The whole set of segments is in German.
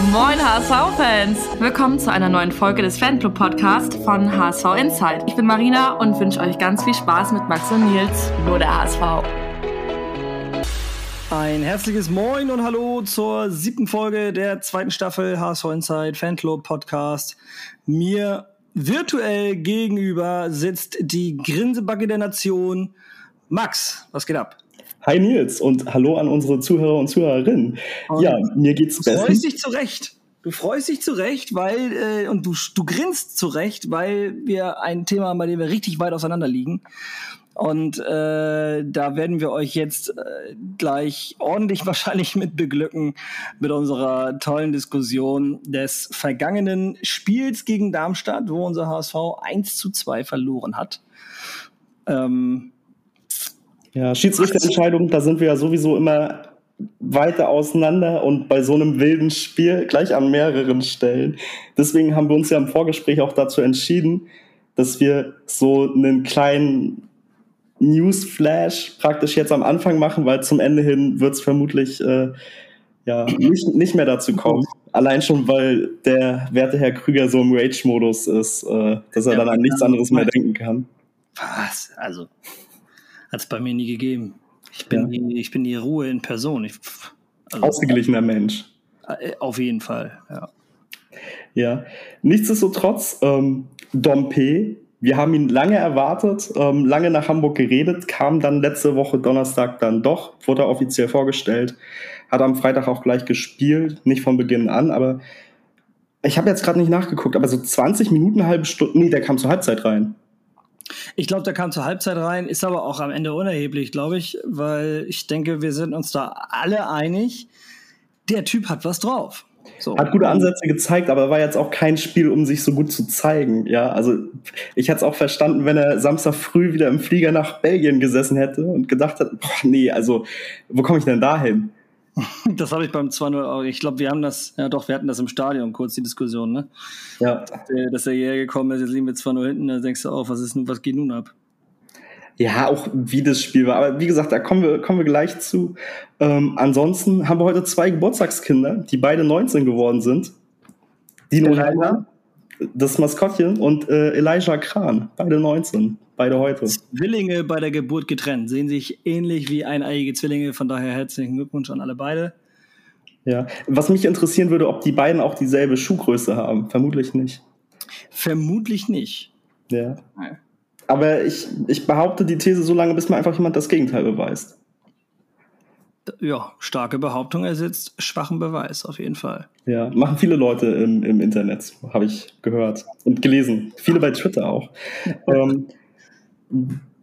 Moin HSV-Fans! Willkommen zu einer neuen Folge des Fanclub-Podcasts von HSV Insight. Ich bin Marina und wünsche euch ganz viel Spaß mit Max und Nils, nur der HSV. Ein herzliches Moin und Hallo zur siebten Folge der zweiten Staffel HSV Insight Fanclub Podcast. Mir virtuell gegenüber sitzt die Grinsebacke der Nation. Max, was geht ab? Hi Nils und hallo an unsere Zuhörer und Zuhörerinnen. Und ja, mir geht's besser. Du freust dich zurecht. Du freust dich zurecht, weil äh, und du, du grinst zurecht, weil wir ein Thema haben, bei dem wir richtig weit auseinander liegen. Und äh, da werden wir euch jetzt äh, gleich ordentlich wahrscheinlich mit beglücken mit unserer tollen Diskussion des vergangenen Spiels gegen Darmstadt, wo unser HSV 1 zu 2 verloren hat. Ähm, ja, Schiedsrichterentscheidung, da sind wir ja sowieso immer weiter auseinander und bei so einem wilden Spiel gleich an mehreren Stellen. Deswegen haben wir uns ja im Vorgespräch auch dazu entschieden, dass wir so einen kleinen Newsflash praktisch jetzt am Anfang machen, weil zum Ende hin wird es vermutlich äh, ja, nicht, nicht mehr dazu kommen. Allein schon, weil der werte Herr Krüger so im Rage-Modus ist, äh, dass er ja, dann an nichts anderes mehr denken kann. Was? Also, hat es bei mir nie gegeben. Ich bin, ja. die, ich bin die Ruhe in Person. Ich, also, Ausgeglichener Mensch. Äh, auf jeden Fall, ja. Ja, nichtsdestotrotz, ähm, Dompe, wir haben ihn lange erwartet, ähm, lange nach Hamburg geredet, kam dann letzte Woche Donnerstag dann doch, wurde offiziell vorgestellt, hat am Freitag auch gleich gespielt, nicht von Beginn an, aber ich habe jetzt gerade nicht nachgeguckt, aber so 20 Minuten, halbe Stunde, nee, der kam zur Halbzeit rein. Ich glaube, der kam zur Halbzeit rein, ist aber auch am Ende unerheblich, glaube ich, weil ich denke, wir sind uns da alle einig, der Typ hat was drauf. So. Hat gute Ansätze gezeigt, aber war jetzt auch kein Spiel, um sich so gut zu zeigen. Ja, also ich hätte es auch verstanden, wenn er Samstag früh wieder im Flieger nach Belgien gesessen hätte und gedacht hat, boah, nee, also wo komme ich denn da hin? Das habe ich beim 2-0 auch. Ich glaube, wir haben das, ja doch, wir hatten das im Stadion kurz, die Diskussion, ne? Ja. Dass er hierher gekommen ist, jetzt liegen wir 2-0 hinten, da denkst du auch, was ist nun, was geht nun ab? Ja, auch wie das Spiel war. Aber wie gesagt, da kommen wir, kommen wir gleich zu. Ähm, ansonsten haben wir heute zwei Geburtstagskinder, die beide 19 geworden sind. Dino Heiler, das Maskottchen, und äh, Elijah Kran, beide 19. Beide heute. Zwillinge bei der Geburt getrennt, sehen sich ähnlich wie eineiige Zwillinge, von daher herzlichen Glückwunsch an alle beide. Ja, was mich interessieren würde, ob die beiden auch dieselbe Schuhgröße haben. Vermutlich nicht. Vermutlich nicht. Ja. Aber ich, ich behaupte die These so lange, bis mir einfach jemand das Gegenteil beweist. Ja, starke Behauptung ersetzt schwachen Beweis, auf jeden Fall. Ja, machen viele Leute im, im Internet, habe ich gehört und gelesen. Viele bei Twitter auch. ähm,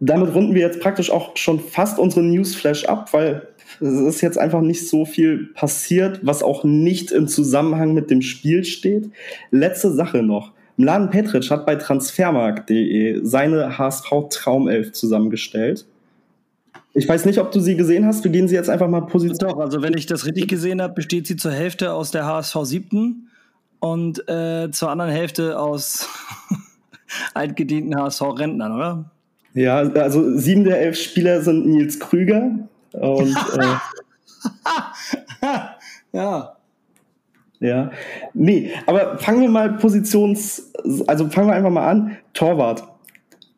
damit runden wir jetzt praktisch auch schon fast unsere Newsflash ab, weil es ist jetzt einfach nicht so viel passiert, was auch nicht im Zusammenhang mit dem Spiel steht. Letzte Sache noch. Mladen Petric hat bei transfermarkt.de seine HSV-Traumelf zusammengestellt. Ich weiß nicht, ob du sie gesehen hast. Wir gehen sie jetzt einfach mal positiv. Doch, also wenn ich das richtig gesehen habe, besteht sie zur Hälfte aus der HSV 7. und äh, zur anderen Hälfte aus altgedienten HSV-Rentnern, oder? Ja, also sieben der elf Spieler sind Nils Krüger. Und, äh, ja. Ja. Nee, aber fangen wir mal Positions, also fangen wir einfach mal an. Torwart.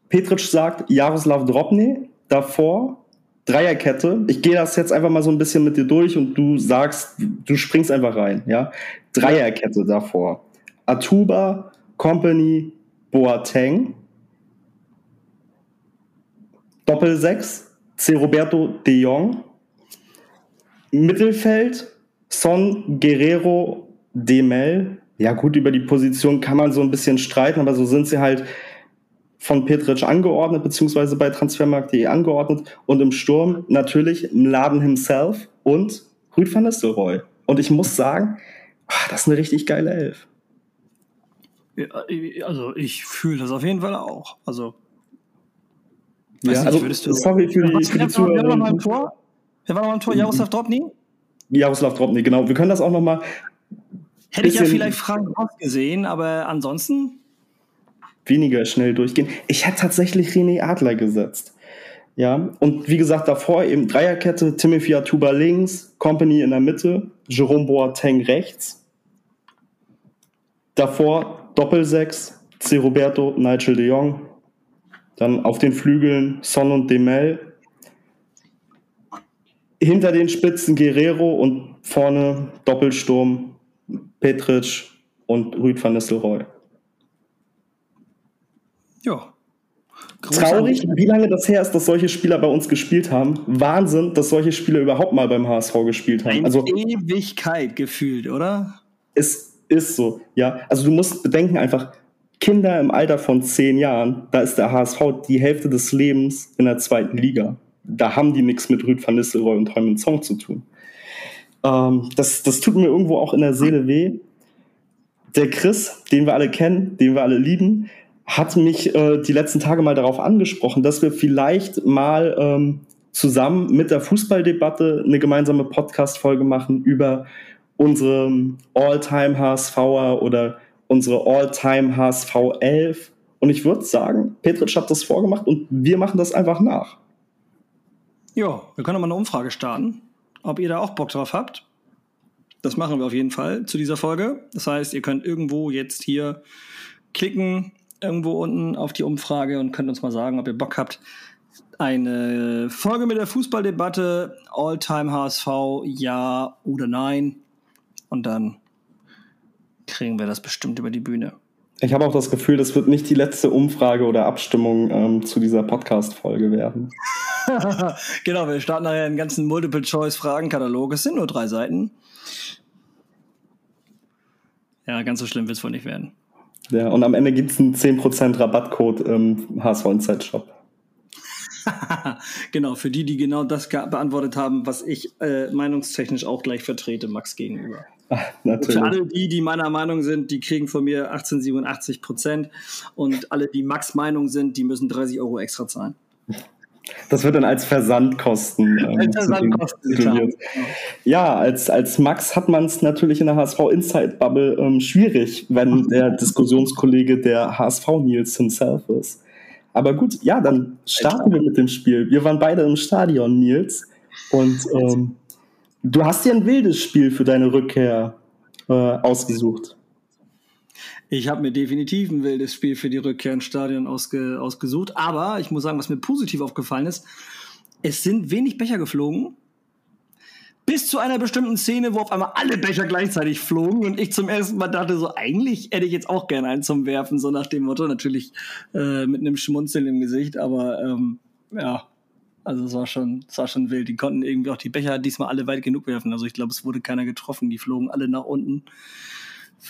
Petric sagt Jaroslav Drobny, davor Dreierkette. Ich gehe das jetzt einfach mal so ein bisschen mit dir durch und du sagst, du springst einfach rein, ja? Dreierkette davor. Atuba, Company, Boateng. Doppel 6, C. Roberto de Jong. Mittelfeld, Son, Guerrero, Demel. Ja, gut, über die Position kann man so ein bisschen streiten, aber so sind sie halt von Petric angeordnet, beziehungsweise bei Transfermarkt.de angeordnet. Und im Sturm natürlich Mladen himself und Rüd van Nistelrooy. Und ich muss sagen, ach, das ist eine richtig geile Elf. Ja, also ich fühle das auf jeden Fall auch. Also ja, also, nicht, sorry für die, für die Zuhörer. Wer war noch mal im Tor? Wer war noch im Tor? Jaroslav Drobny? Jaroslav Drobny, genau. Wir können das auch noch mal Hätte ich ja vielleicht Frank gesehen, aber ansonsten weniger schnell durchgehen. Ich hätte tatsächlich René Adler gesetzt. Ja, und wie gesagt, davor eben Dreierkette, Timothy Atuba links, Company in der Mitte, Jerome Boateng rechts. Davor Doppelsechs, C. Roberto, Nigel de Jong. Dann auf den Flügeln Son und Demel. Hinter den Spitzen Guerrero und vorne Doppelsturm Petric und Rüd van Nistelrooy. Ja. Traurig, wie lange das her ist, dass solche Spieler bei uns gespielt haben. Wahnsinn, dass solche Spieler überhaupt mal beim HSV gespielt haben. Eine also Ewigkeit gefühlt, oder? Es ist so, ja. Also du musst bedenken einfach, Kinder im Alter von zehn Jahren, da ist der HSV die Hälfte des Lebens in der zweiten Liga. Da haben die nichts mit Rüd van Nistelrooy und Heumann Song zu tun. Ähm, das, das tut mir irgendwo auch in der Seele weh. Der Chris, den wir alle kennen, den wir alle lieben, hat mich äh, die letzten Tage mal darauf angesprochen, dass wir vielleicht mal ähm, zusammen mit der Fußballdebatte eine gemeinsame Podcast-Folge machen über unsere All-Time HSVer oder unsere All-Time HSV 11. Und ich würde sagen, Petric hat das vorgemacht und wir machen das einfach nach. Ja, wir können mal eine Umfrage starten, ob ihr da auch Bock drauf habt. Das machen wir auf jeden Fall zu dieser Folge. Das heißt, ihr könnt irgendwo jetzt hier klicken, irgendwo unten auf die Umfrage und könnt uns mal sagen, ob ihr Bock habt. Eine Folge mit der Fußballdebatte, All-Time HSV, ja oder nein. Und dann kriegen wir das bestimmt über die Bühne. Ich habe auch das Gefühl, das wird nicht die letzte Umfrage oder Abstimmung ähm, zu dieser Podcast-Folge werden. genau, wir starten nachher einen ganzen Multiple-Choice-Fragenkatalog. Es sind nur drei Seiten. Ja, ganz so schlimm wird es wohl nicht werden. Ja, und am Ende gibt es einen 10% Rabattcode im HSV Inside Shop. genau, für die, die genau das beantwortet haben, was ich äh, meinungstechnisch auch gleich vertrete, Max gegenüber. Natürlich. Für alle die, die meiner Meinung sind, die kriegen von mir 1887 Prozent und alle, die Max Meinung sind, die müssen 30 Euro extra zahlen. Das wird dann als Versandkosten. Ähm, als Versandkosten ja, als, als Max hat man es natürlich in der HSV Inside Bubble ähm, schwierig, wenn der Diskussionskollege der HSV Nils himself ist. Aber gut, ja, dann starten wir mit dem Spiel. Wir waren beide im Stadion, Nils. Und ähm, du hast dir ein wildes Spiel für deine Rückkehr äh, ausgesucht. Ich habe mir definitiv ein wildes Spiel für die Rückkehr ins Stadion ausge, ausgesucht. Aber ich muss sagen, was mir positiv aufgefallen ist, es sind wenig Becher geflogen. Bis zu einer bestimmten Szene, wo auf einmal alle Becher gleichzeitig flogen und ich zum ersten Mal dachte, so eigentlich hätte ich jetzt auch gerne einen zum Werfen, so nach dem Motto, natürlich äh, mit einem Schmunzeln im Gesicht, aber ähm, ja, also es war schon, es war schon wild. Die konnten irgendwie auch die Becher diesmal alle weit genug werfen. Also ich glaube, es wurde keiner getroffen. Die flogen alle nach unten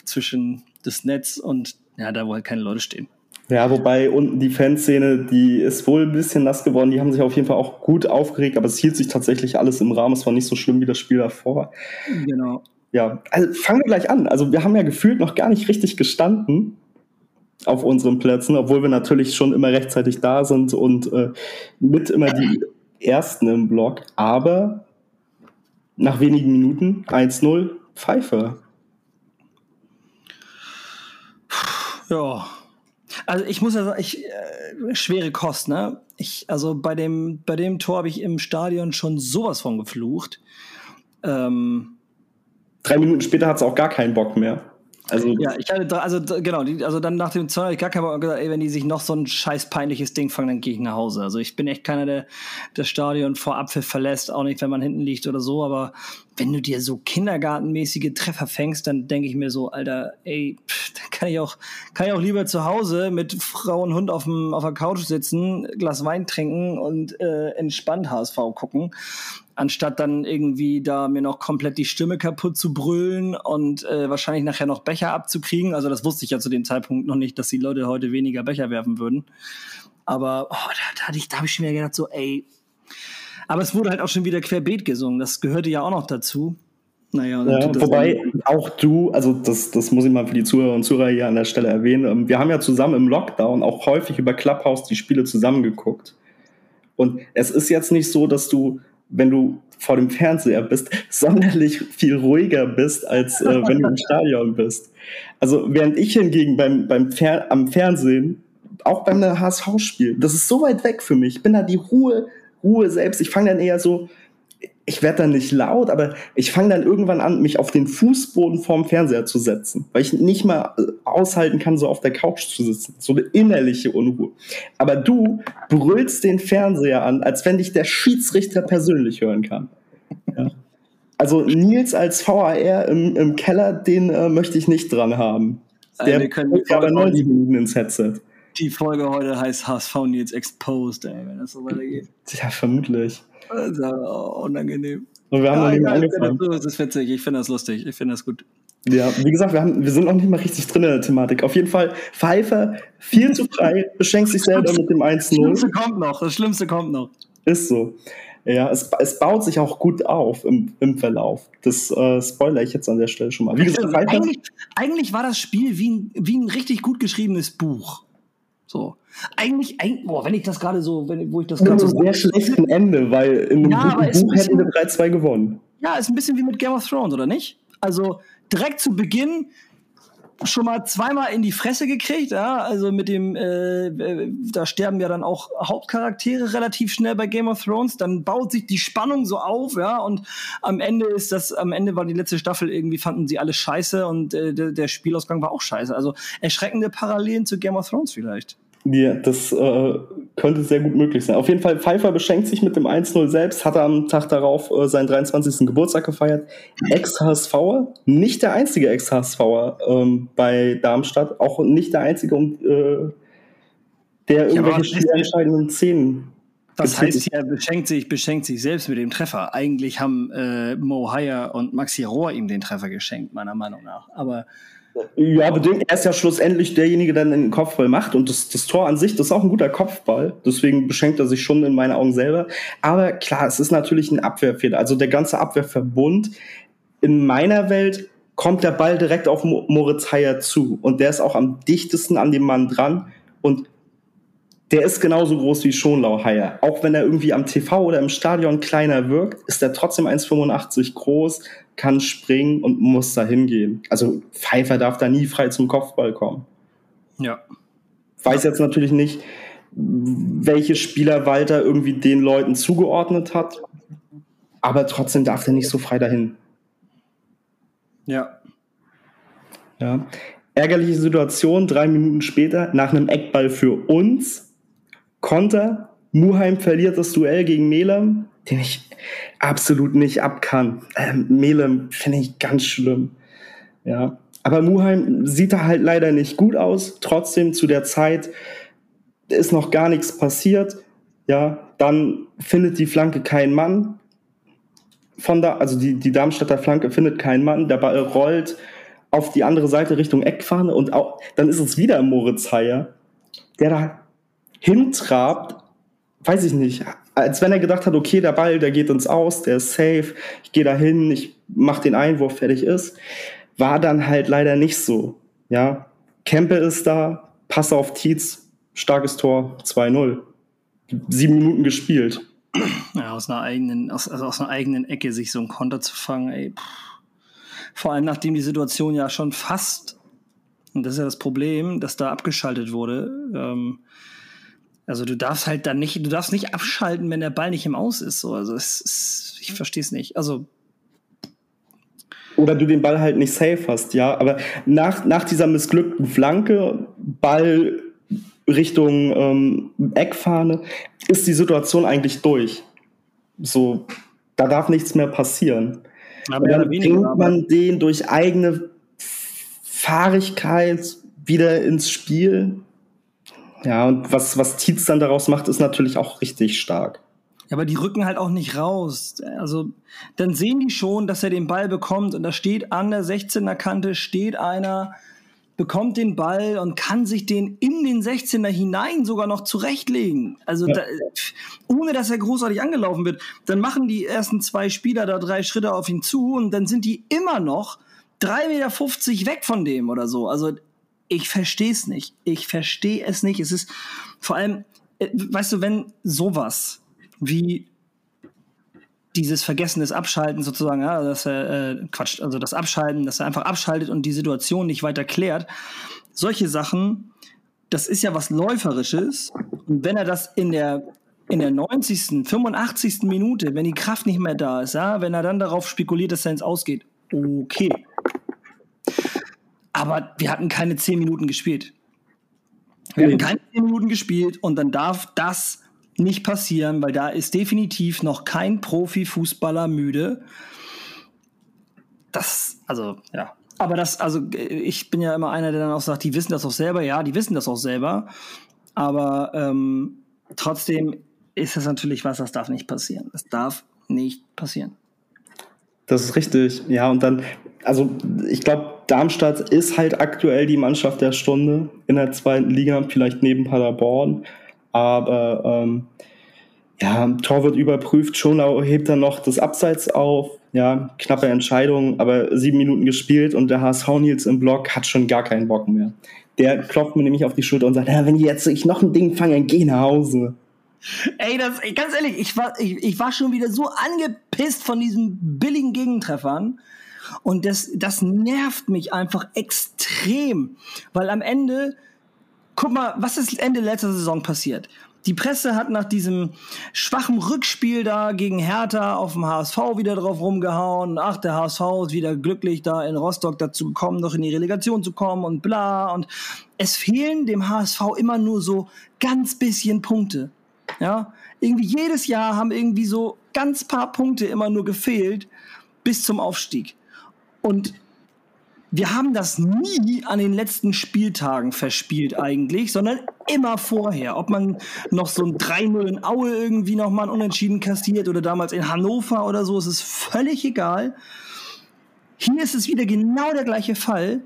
zwischen das Netz und ja, da wo halt keine Leute stehen. Ja, wobei unten die Fanszene, die ist wohl ein bisschen nass geworden. Die haben sich auf jeden Fall auch gut aufgeregt, aber es hielt sich tatsächlich alles im Rahmen. Es war nicht so schlimm wie das Spiel davor. Genau. Ja, also fangen wir gleich an. Also wir haben ja gefühlt noch gar nicht richtig gestanden auf unseren Plätzen, obwohl wir natürlich schon immer rechtzeitig da sind und äh, mit immer die Ersten im Block. Aber nach wenigen Minuten 1-0 Pfeife. Ja. Also ich muss ja sagen, ich, äh, schwere Kost, ne? Ich, also bei dem, bei dem Tor habe ich im Stadion schon sowas von geflucht. Ähm, Drei Minuten später hat es auch gar keinen Bock mehr. Also ja, ich hatte, also genau, die, also dann nach dem Zorn habe ich gesagt, ey, wenn die sich noch so ein scheiß peinliches Ding fangen, dann gehe ich nach Hause. Also ich bin echt keiner, der das Stadion vor Abpfiff verlässt, auch nicht, wenn man hinten liegt oder so, aber wenn du dir so kindergartenmäßige Treffer fängst, dann denke ich mir so, Alter, ey, pff, dann kann ich auch, kann ich auch lieber zu Hause mit Frau und Hund auf, dem, auf der Couch sitzen, Glas Wein trinken und äh, entspannt HSV gucken anstatt dann irgendwie da mir noch komplett die Stimme kaputt zu brüllen und äh, wahrscheinlich nachher noch Becher abzukriegen. Also das wusste ich ja zu dem Zeitpunkt noch nicht, dass die Leute heute weniger Becher werfen würden. Aber oh, da, da, da habe ich schon wieder gedacht, so, ey. Aber es wurde halt auch schon wieder querbeet gesungen. Das gehörte ja auch noch dazu. Naja, ja, wobei auch du, also das, das muss ich mal für die Zuhörer und Zuhörer hier an der Stelle erwähnen, ähm, wir haben ja zusammen im Lockdown auch häufig über Clubhouse die Spiele zusammengeguckt. Und es ist jetzt nicht so, dass du wenn du vor dem Fernseher bist, sonderlich viel ruhiger bist, als äh, wenn du im Stadion bist. Also während ich hingegen beim, beim Fer am Fernsehen, auch beim HSV-Spiel, das ist so weit weg für mich. Ich bin da die Ruhe, Ruhe selbst. Ich fange dann eher so, ich werde dann nicht laut, aber ich fange dann irgendwann an, mich auf den Fußboden vorm Fernseher zu setzen, weil ich nicht mal äh, aushalten kann, so auf der Couch zu sitzen. So eine innerliche Unruhe. Aber du brüllst den Fernseher an, als wenn dich der Schiedsrichter persönlich hören kann. Ja. Also Nils als VAR im, im Keller, den äh, möchte ich nicht dran haben. Der wir können aber Folge, 90 Minuten ins Headset. Die Folge heute heißt HSV Nils Exposed, ey, wenn das so weitergeht. Ja, vermutlich. Das ist aber unangenehm. Und wir haben noch nicht mal angefangen. Das ist witzig, ich finde das lustig, ich finde das gut. Ja, wie gesagt, wir, haben, wir sind noch nicht mal richtig drin in der Thematik. Auf jeden Fall, Pfeiffer viel zu frei, beschenkt sich selber mit dem Das 1-0. Schlimmste kommt noch, das Schlimmste kommt noch. Ist so. Ja, es, es baut sich auch gut auf im, im Verlauf. Das äh, spoilere ich jetzt an der Stelle schon mal. Wie gesagt, Also, eigentlich, eigentlich war das Spiel wie ein, wie ein richtig gut geschriebenes Buch. So. Eigentlich, eigentlich boah, wenn ich das gerade so, wenn, wo ich das gerade so sehr schlechten Ende, weil in einem Ja, aber guten Buch ein hätten wir 3-2 gewonnen. Ja, ist ein bisschen wie mit Game of Thrones, oder nicht? Also direkt zu Beginn schon mal zweimal in die Fresse gekriegt, ja, also mit dem, äh, äh, da sterben ja dann auch Hauptcharaktere relativ schnell bei Game of Thrones, dann baut sich die Spannung so auf, ja, und am Ende ist das, am Ende war die letzte Staffel irgendwie, fanden sie alle scheiße und äh, der, der Spielausgang war auch scheiße, also erschreckende Parallelen zu Game of Thrones vielleicht. Ja, das äh, könnte sehr gut möglich sein. Auf jeden Fall, Pfeiffer beschenkt sich mit dem 1-0 selbst, hat er am Tag darauf äh, seinen 23. Geburtstag gefeiert. Ex-HSVer, nicht der einzige Ex-HSVer ähm, bei Darmstadt, auch nicht der einzige, um, äh, der Ja, irgendwelche was ist spielentscheidenden Szenen Das heißt, er beschenkt sich, beschenkt sich selbst mit dem Treffer. Eigentlich haben äh, Mo Hire und Maxi Rohr ihm den Treffer geschenkt, meiner Meinung nach. Aber Ja, bedingt. Er ist ja schlussendlich derjenige, der den Kopfball macht. Und das, das Tor an sich, das ist auch ein guter Kopfball. Deswegen beschenkt er sich schon in meinen Augen selber. Aber klar, es ist natürlich ein Abwehrfehler. Also der ganze Abwehrverbund. In meiner Welt kommt der Ball direkt auf Mo- Moritz Heyer zu. Und der ist auch am dichtesten an dem Mann dran. Und der ist genauso groß wie Schonlau Heyer. Auch wenn er irgendwie am TV oder im Stadion kleiner wirkt, ist er trotzdem 1,85 groß, kann springen und muss da hingehen. Also Pfeiffer darf da nie frei zum Kopfball kommen. ja. Weiß jetzt natürlich nicht, welche Spieler Walter irgendwie den Leuten zugeordnet hat, aber trotzdem darf er nicht so frei dahin. Ja. Ja. Ärgerliche Situation, drei Minuten später, nach einem Eckball für uns, Konter, Muheim verliert das Duell gegen Melem, den ich absolut nicht abkann. Ähm, Melem finde ich ganz schlimm. Ja. Aber Muheim sieht da halt leider nicht gut aus. Trotzdem zu der Zeit ist noch gar nichts passiert. Ja, dann findet die Flanke keinen Mann. Von da, also die, die Darmstädter Flanke findet keinen Mann. Der Ball rollt auf die andere Seite Richtung Eckfahne und auch, dann ist es wieder Moritz Heyer, der da hintrabt, weiß ich nicht, als wenn er gedacht hat, okay, der Ball, der geht ins Aus, der ist safe, ich gehe da hin, ich mache den Einwurf, fertig ist. War dann halt leider nicht so. Ja, Kempe ist da, Pass auf Tietz, starkes Tor, 2-0. Sieben Minuten gespielt. ja aus, einer eigenen, aus, also aus einer eigenen Ecke sich so einen Konter zu fangen, ey. Pff. Vor allem nachdem die Situation ja schon fast, und das ist ja das Problem, dass da abgeschaltet wurde. Ähm, also du darfst halt dann nicht, du darfst nicht abschalten, wenn der Ball nicht im Aus ist. So. Also es ist, ich verstehe es nicht. Also Oder du den Ball halt nicht safe hast, ja. Aber nach, nach dieser missglückten Flanke, Ball Richtung ähm, Eckfahne, ist die Situation eigentlich durch. So, da darf nichts mehr passieren. aber dann bringt man den durch eigene Fahrigkeit wieder ins Spiel. Ja, und was, was Tietz dann daraus macht, ist natürlich auch richtig stark. Ja, aber die rücken halt auch nicht raus. Also dann sehen die schon, dass er den Ball bekommt und da steht an der 16er Kante steht einer, bekommt den Ball und kann sich den in den 16er hinein sogar noch zurechtlegen. Also Ja. da, ohne dass er großartig angelaufen wird. Dann machen die ersten zwei Spieler da drei Schritte auf ihn zu und dann sind die immer noch 3,50 Meter weg von dem oder so. Also ich verstehe es nicht. Ich verstehe es nicht. Es ist vor allem, äh, weißt du, wenn sowas wie dieses Vergessen des Abschalten sozusagen, ja, dass er, äh, Quatsch, also das Abschalten, dass er einfach abschaltet und die Situation nicht weiter klärt. Solche Sachen, das ist ja was Läuferisches. Und wenn er das in der in der 90., 85. Minute, wenn die Kraft nicht mehr da ist, ja, wenn er dann darauf spekuliert, dass er ins Ausgeht, okay. Aber wir hatten keine 10 Minuten gespielt. Wir hatten keine 10 Minuten gespielt und dann darf das nicht passieren, weil da ist definitiv noch kein Profifußballer müde. Das, also, ja. Aber das, also, ich bin ja immer einer, der dann auch sagt, die wissen das auch selber. Ja, die wissen das auch selber. Aber ähm, trotzdem ist das natürlich was, das darf nicht passieren. Das darf nicht passieren. Das ist richtig, ja. Und dann, also ich glaube, Darmstadt ist halt aktuell die Mannschaft der Stunde in der zweiten Liga, vielleicht neben Paderborn. Aber ähm, ja, Tor wird überprüft, Schonau hebt dann noch das Abseits auf. Ja, knappe Entscheidung, aber sieben Minuten gespielt und der HSV Nils im Block hat schon gar keinen Bock mehr. Der klopft mir nämlich auf die Schulter und sagt, wenn jetzt ich noch ein Ding fange, geh nach Hause. Ey, das, ganz ehrlich, ich war, ich, ich war schon wieder so angepisst von diesen billigen Gegentreffern. Und das, das nervt mich einfach extrem. Weil am Ende, guck mal, was ist Ende letzter Saison passiert? Die Presse hat nach diesem schwachen Rückspiel da gegen Hertha auf dem HSV wieder drauf rumgehauen. Ach, der HSV ist wieder glücklich, da in Rostock dazu gekommen, noch in die Relegation zu kommen und bla. Und es fehlen dem HSV immer nur so ganz bisschen Punkte. Ja, irgendwie jedes Jahr haben irgendwie so ganz paar Punkte immer nur gefehlt bis zum Aufstieg. Und wir haben das nie an den letzten Spieltagen verspielt eigentlich, sondern immer vorher. Ob man noch so ein 3-0 in Aue irgendwie nochmal unentschieden kassiert oder damals in Hannover oder so, es ist völlig egal. Hier ist es wieder genau der gleiche Fall.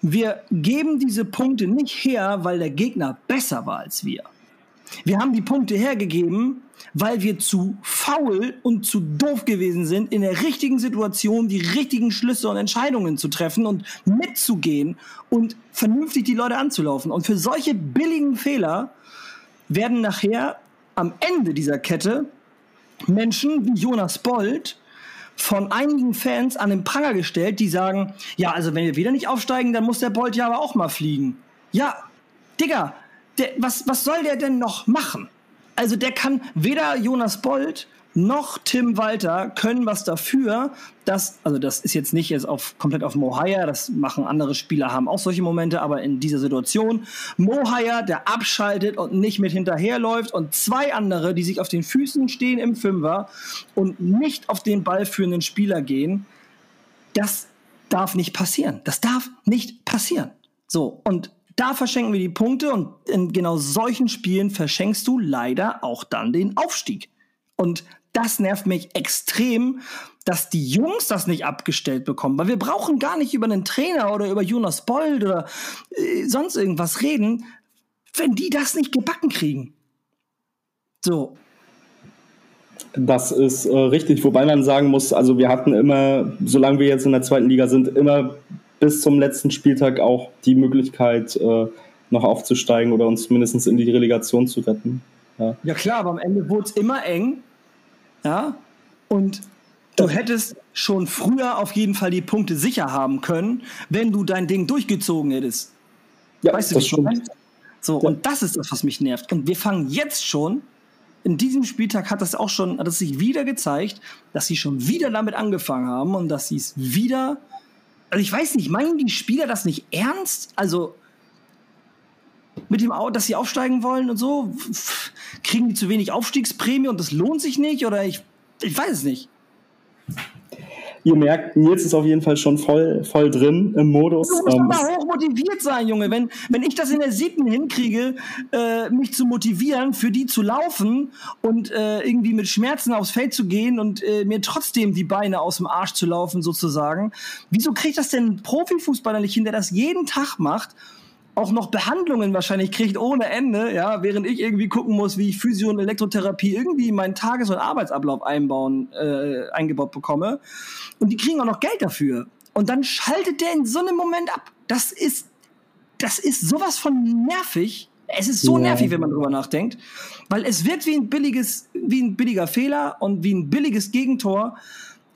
Wir geben diese Punkte nicht her, weil der Gegner besser war als wir. Wir haben die Punkte hergegeben, weil wir zu faul und zu doof gewesen sind, in der richtigen Situation die richtigen Schlüsse und Entscheidungen zu treffen und mitzugehen und vernünftig die Leute anzulaufen. Und für solche billigen Fehler werden nachher am Ende dieser Kette Menschen wie Jonas Bold von einigen Fans an den Pranger gestellt, die sagen, ja, also wenn wir wieder nicht aufsteigen, dann muss der Bolt ja aber auch mal fliegen. Ja, Digga, der, was, was soll der denn noch machen? Also der kann weder Jonas Bold noch Tim Walter können was dafür, dass, also das ist jetzt nicht jetzt auf, komplett auf Mohaya, das machen andere Spieler, haben auch solche Momente, aber in dieser Situation, Mohaya, der abschaltet und nicht mit hinterherläuft und zwei andere, die sich auf den Füßen stehen im Fünfer und nicht auf den ballführenden Spieler gehen, das darf nicht passieren. Das darf nicht passieren. So, und da verschenken wir die Punkte und in genau solchen Spielen verschenkst du leider auch dann den Aufstieg. Und das nervt mich extrem, dass die Jungs das nicht abgestellt bekommen, weil wir brauchen gar nicht über einen Trainer oder über Jonas Bold oder äh, sonst irgendwas reden, wenn die das nicht gebacken kriegen. So. Das ist äh, richtig, wobei man sagen muss, also wir hatten immer, solange wir jetzt in der zweiten Liga sind, immer bis zum letzten Spieltag auch die Möglichkeit, äh, noch aufzusteigen oder uns mindestens in die Relegation zu retten. Ja, ja klar, aber am Ende wurde es immer eng. Ja. Und du hättest schon früher auf jeden Fall die Punkte sicher haben können, wenn du dein Ding durchgezogen hättest. Ja, weißt du, wie schon? So, ja. und das ist das, was mich nervt. Und wir fangen jetzt schon, in diesem Spieltag hat das auch schon, hat es sich wieder gezeigt, dass sie schon wieder damit angefangen haben und dass sie es wieder also ich weiß nicht, meinen die Spieler das nicht ernst? Also mit dem, dass sie aufsteigen wollen und so? Kriegen die zu wenig Aufstiegsprämie und das lohnt sich nicht? Oder ich, ich weiß es nicht ihr merkt, Nils ist auf jeden Fall schon voll, voll drin im Modus. Du musst ähm, aber hoch motiviert sein, Junge. Wenn, wenn ich das in der siebten hinkriege, äh, mich zu motivieren, für die zu laufen und äh, irgendwie mit Schmerzen aufs Feld zu gehen und äh, mir trotzdem die Beine aus dem Arsch zu laufen, sozusagen, wieso kriegt das denn ein Profifußballer nicht hin, der das jeden Tag macht? Auch noch Behandlungen wahrscheinlich kriegt ohne Ende, ja, während ich irgendwie gucken muss, wie ich Physio- und Elektrotherapie irgendwie in meinen Tages- und Arbeitsablauf einbauen, äh, eingebaut bekomme. Und die kriegen auch noch Geld dafür. Und dann schaltet der in so einem Moment ab. Das ist, das ist sowas von nervig. Es ist so ja. nervig, wenn man drüber nachdenkt, weil es wird wie ein billiges, wie ein billiger Fehler und wie ein billiges Gegentor,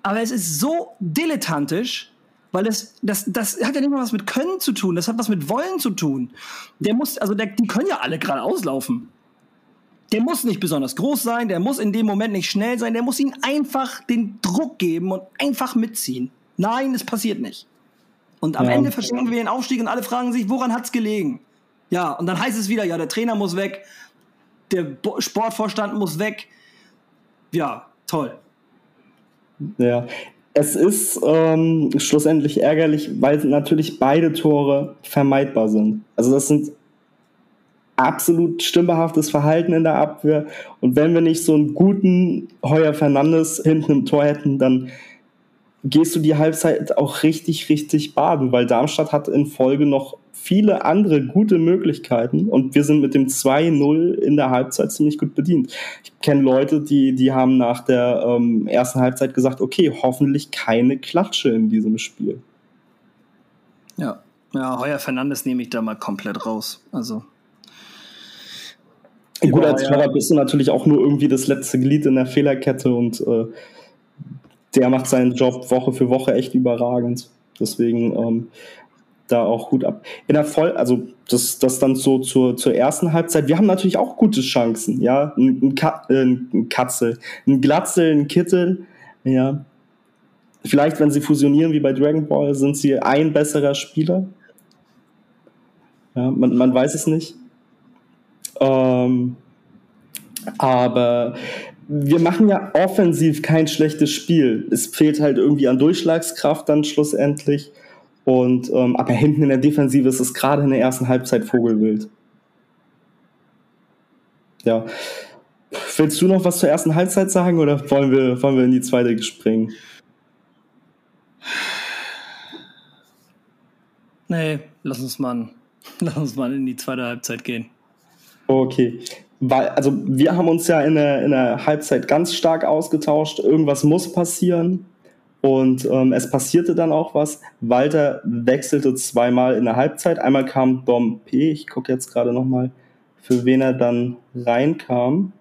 aber es ist so dilettantisch, weil das, das, das hat ja nicht mal was mit Können zu tun, das hat was mit Wollen zu tun. Der muss, also der, die können ja alle gerade auslaufen. Der muss nicht besonders groß sein, der muss in dem Moment nicht schnell sein, der muss ihnen einfach den Druck geben und einfach mitziehen. Nein, es passiert nicht. Und am ja. Ende verschenken wir den Aufstieg und alle fragen sich, woran hat's gelegen? Ja, und dann heißt es wieder, ja, der Trainer muss weg, der Sportvorstand muss weg. Ja, toll. Ja, es ist ähm, schlussendlich ärgerlich, weil natürlich beide Tore vermeidbar sind. Also das sind absolut stümperhaftes Verhalten in der Abwehr. Und wenn wir nicht so einen guten Heuer Fernandes hinten im Tor hätten, dann gehst du die Halbzeit auch richtig, richtig baden, weil Darmstadt hat in Folge noch viele andere gute Möglichkeiten und wir sind mit dem 2-0 in der Halbzeit ziemlich gut bedient. Ich kenne Leute, die, die haben nach der ähm, ersten Halbzeit gesagt, okay, hoffentlich keine Klatsche in diesem Spiel. Ja, ja, Heuer Fernandes nehme ich da mal komplett raus. Also. Gut, als Torwart bist du natürlich auch nur irgendwie das letzte Glied in der Fehlerkette und äh, der macht seinen Job Woche für Woche echt überragend. Deswegen ähm, da auch gut ab. In der Voll, also das, das dann so zur, zur ersten Halbzeit. Wir haben natürlich auch gute Chancen, ja. Ein, ein, Ka äh, ein Katzel, ein Glatzel, ein Kittel, ja. Vielleicht, wenn sie fusionieren wie bei Dragon Ball, sind sie ein besserer Spieler. Ja, man, man weiß es nicht. Ähm, aber wir machen ja offensiv kein schlechtes Spiel. Es fehlt halt irgendwie an Durchschlagskraft dann schlussendlich. Und ähm, aber hinten in der Defensive ist es gerade in der ersten Halbzeit Vogelwild. Ja. Willst du noch was zur ersten Halbzeit sagen oder wollen wir, wollen wir in die zweite springen? Nee, lass uns mal, lass uns mal in die zweite Halbzeit gehen. Okay weil, also wir haben uns ja in der, in der Halbzeit ganz stark ausgetauscht. Irgendwas muss passieren. Und ähm, es passierte dann auch was. Walter wechselte zweimal in der Halbzeit. Einmal kam Dom P. Ich gucke jetzt gerade nochmal, für wen er dann reinkam.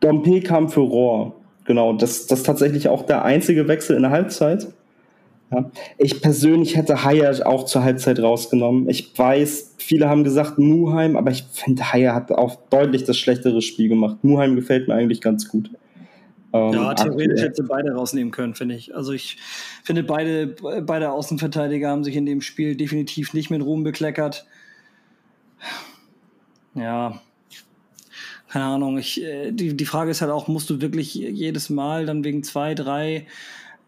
Dom P. kam für Rohr. Genau, das, das ist tatsächlich auch der einzige Wechsel in der Halbzeit. Ja. Ich persönlich hätte Haier auch zur Halbzeit rausgenommen. Ich weiß, viele haben gesagt Muheim, aber ich finde, Haier hat auch deutlich das schlechtere Spiel gemacht. Muheim gefällt mir eigentlich ganz gut. Ähm, ja, theoretisch hätte beide rausnehmen können, finde ich. Also ich finde, beide, beide Außenverteidiger haben sich in dem Spiel definitiv nicht mit Ruhm bekleckert. Ja, keine Ahnung. Ich, äh, die, die Frage ist halt auch, musst du wirklich jedes Mal dann wegen zwei, drei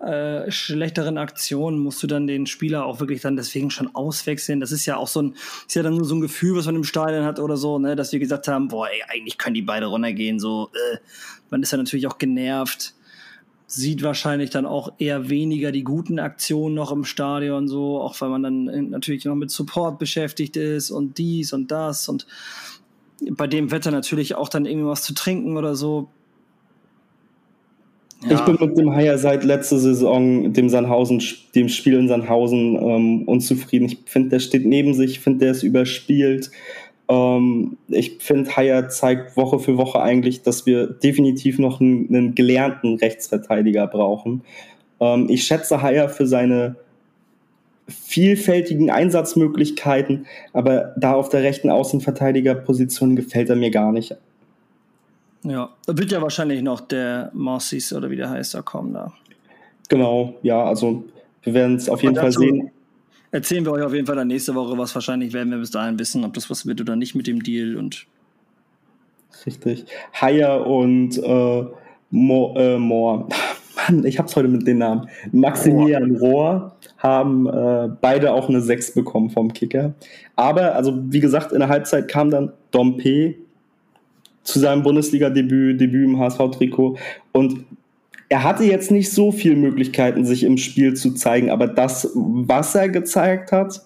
äh, schlechteren Aktionen musst du dann den Spieler auch wirklich dann deswegen schon auswechseln. Das ist ja auch so ein, ist ja dann nur so ein Gefühl, was man im Stadion hat oder so, ne, dass wir gesagt haben, boah, ey, eigentlich können die beide runtergehen, so, äh. Man ist ja natürlich auch genervt, sieht wahrscheinlich dann auch eher weniger die guten Aktionen noch im Stadion, so, auch weil man dann natürlich noch mit Support beschäftigt ist und dies und das und bei dem Wetter natürlich auch dann irgendwie was zu trinken oder so. Ja. Ich bin mit dem Haier seit letzter Saison, dem Sandhausen, dem Spiel in Sandhausen, ähm, unzufrieden. Ich finde, der steht neben sich, ich finde, der ist überspielt. Ähm, ich finde, Haier zeigt Woche für Woche eigentlich, dass wir definitiv noch einen, einen gelernten Rechtsverteidiger brauchen. Ähm, ich schätze Haier für seine vielfältigen Einsatzmöglichkeiten, aber da auf der rechten Außenverteidigerposition gefällt er mir gar nicht. Ja, da wird ja wahrscheinlich noch der Marcis oder wie der heißt da kommen da. Genau, ja, also wir werden es auf jeden Fall sehen. Erzählen wir euch auf jeden Fall dann nächste Woche was. Wahrscheinlich werden wir bis dahin wissen, ob das was wird oder nicht mit dem Deal und. Richtig. Haier und äh, Moore. Äh, Moore. Mann, ich hab's heute mit den Namen. Maximilian Rohr haben äh, beide auch eine 6 bekommen vom Kicker. Aber, also wie gesagt, in der Halbzeit kam dann Dompe zu seinem Bundesliga-Debüt, Debüt im HSV-Trikot. Und er hatte jetzt nicht so viele Möglichkeiten, sich im Spiel zu zeigen, aber das, was er gezeigt hat,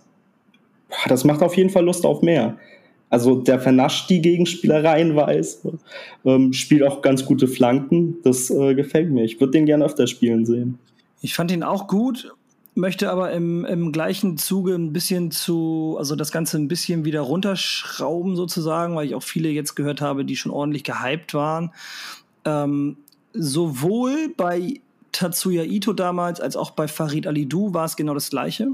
das macht auf jeden Fall Lust auf mehr. Also der vernascht die Gegenspieler reihenweise, ähm, spielt auch ganz gute Flanken. Das äh, gefällt mir. Ich würde den gerne öfter spielen sehen. Ich fand ihn auch gut möchte aber im, im gleichen Zuge ein bisschen zu, also das Ganze ein bisschen wieder runterschrauben sozusagen, weil ich auch viele jetzt gehört habe, die schon ordentlich gehypt waren. Ähm, sowohl bei Tatsuya Ito damals als auch bei Farid Alidou war es genau das Gleiche.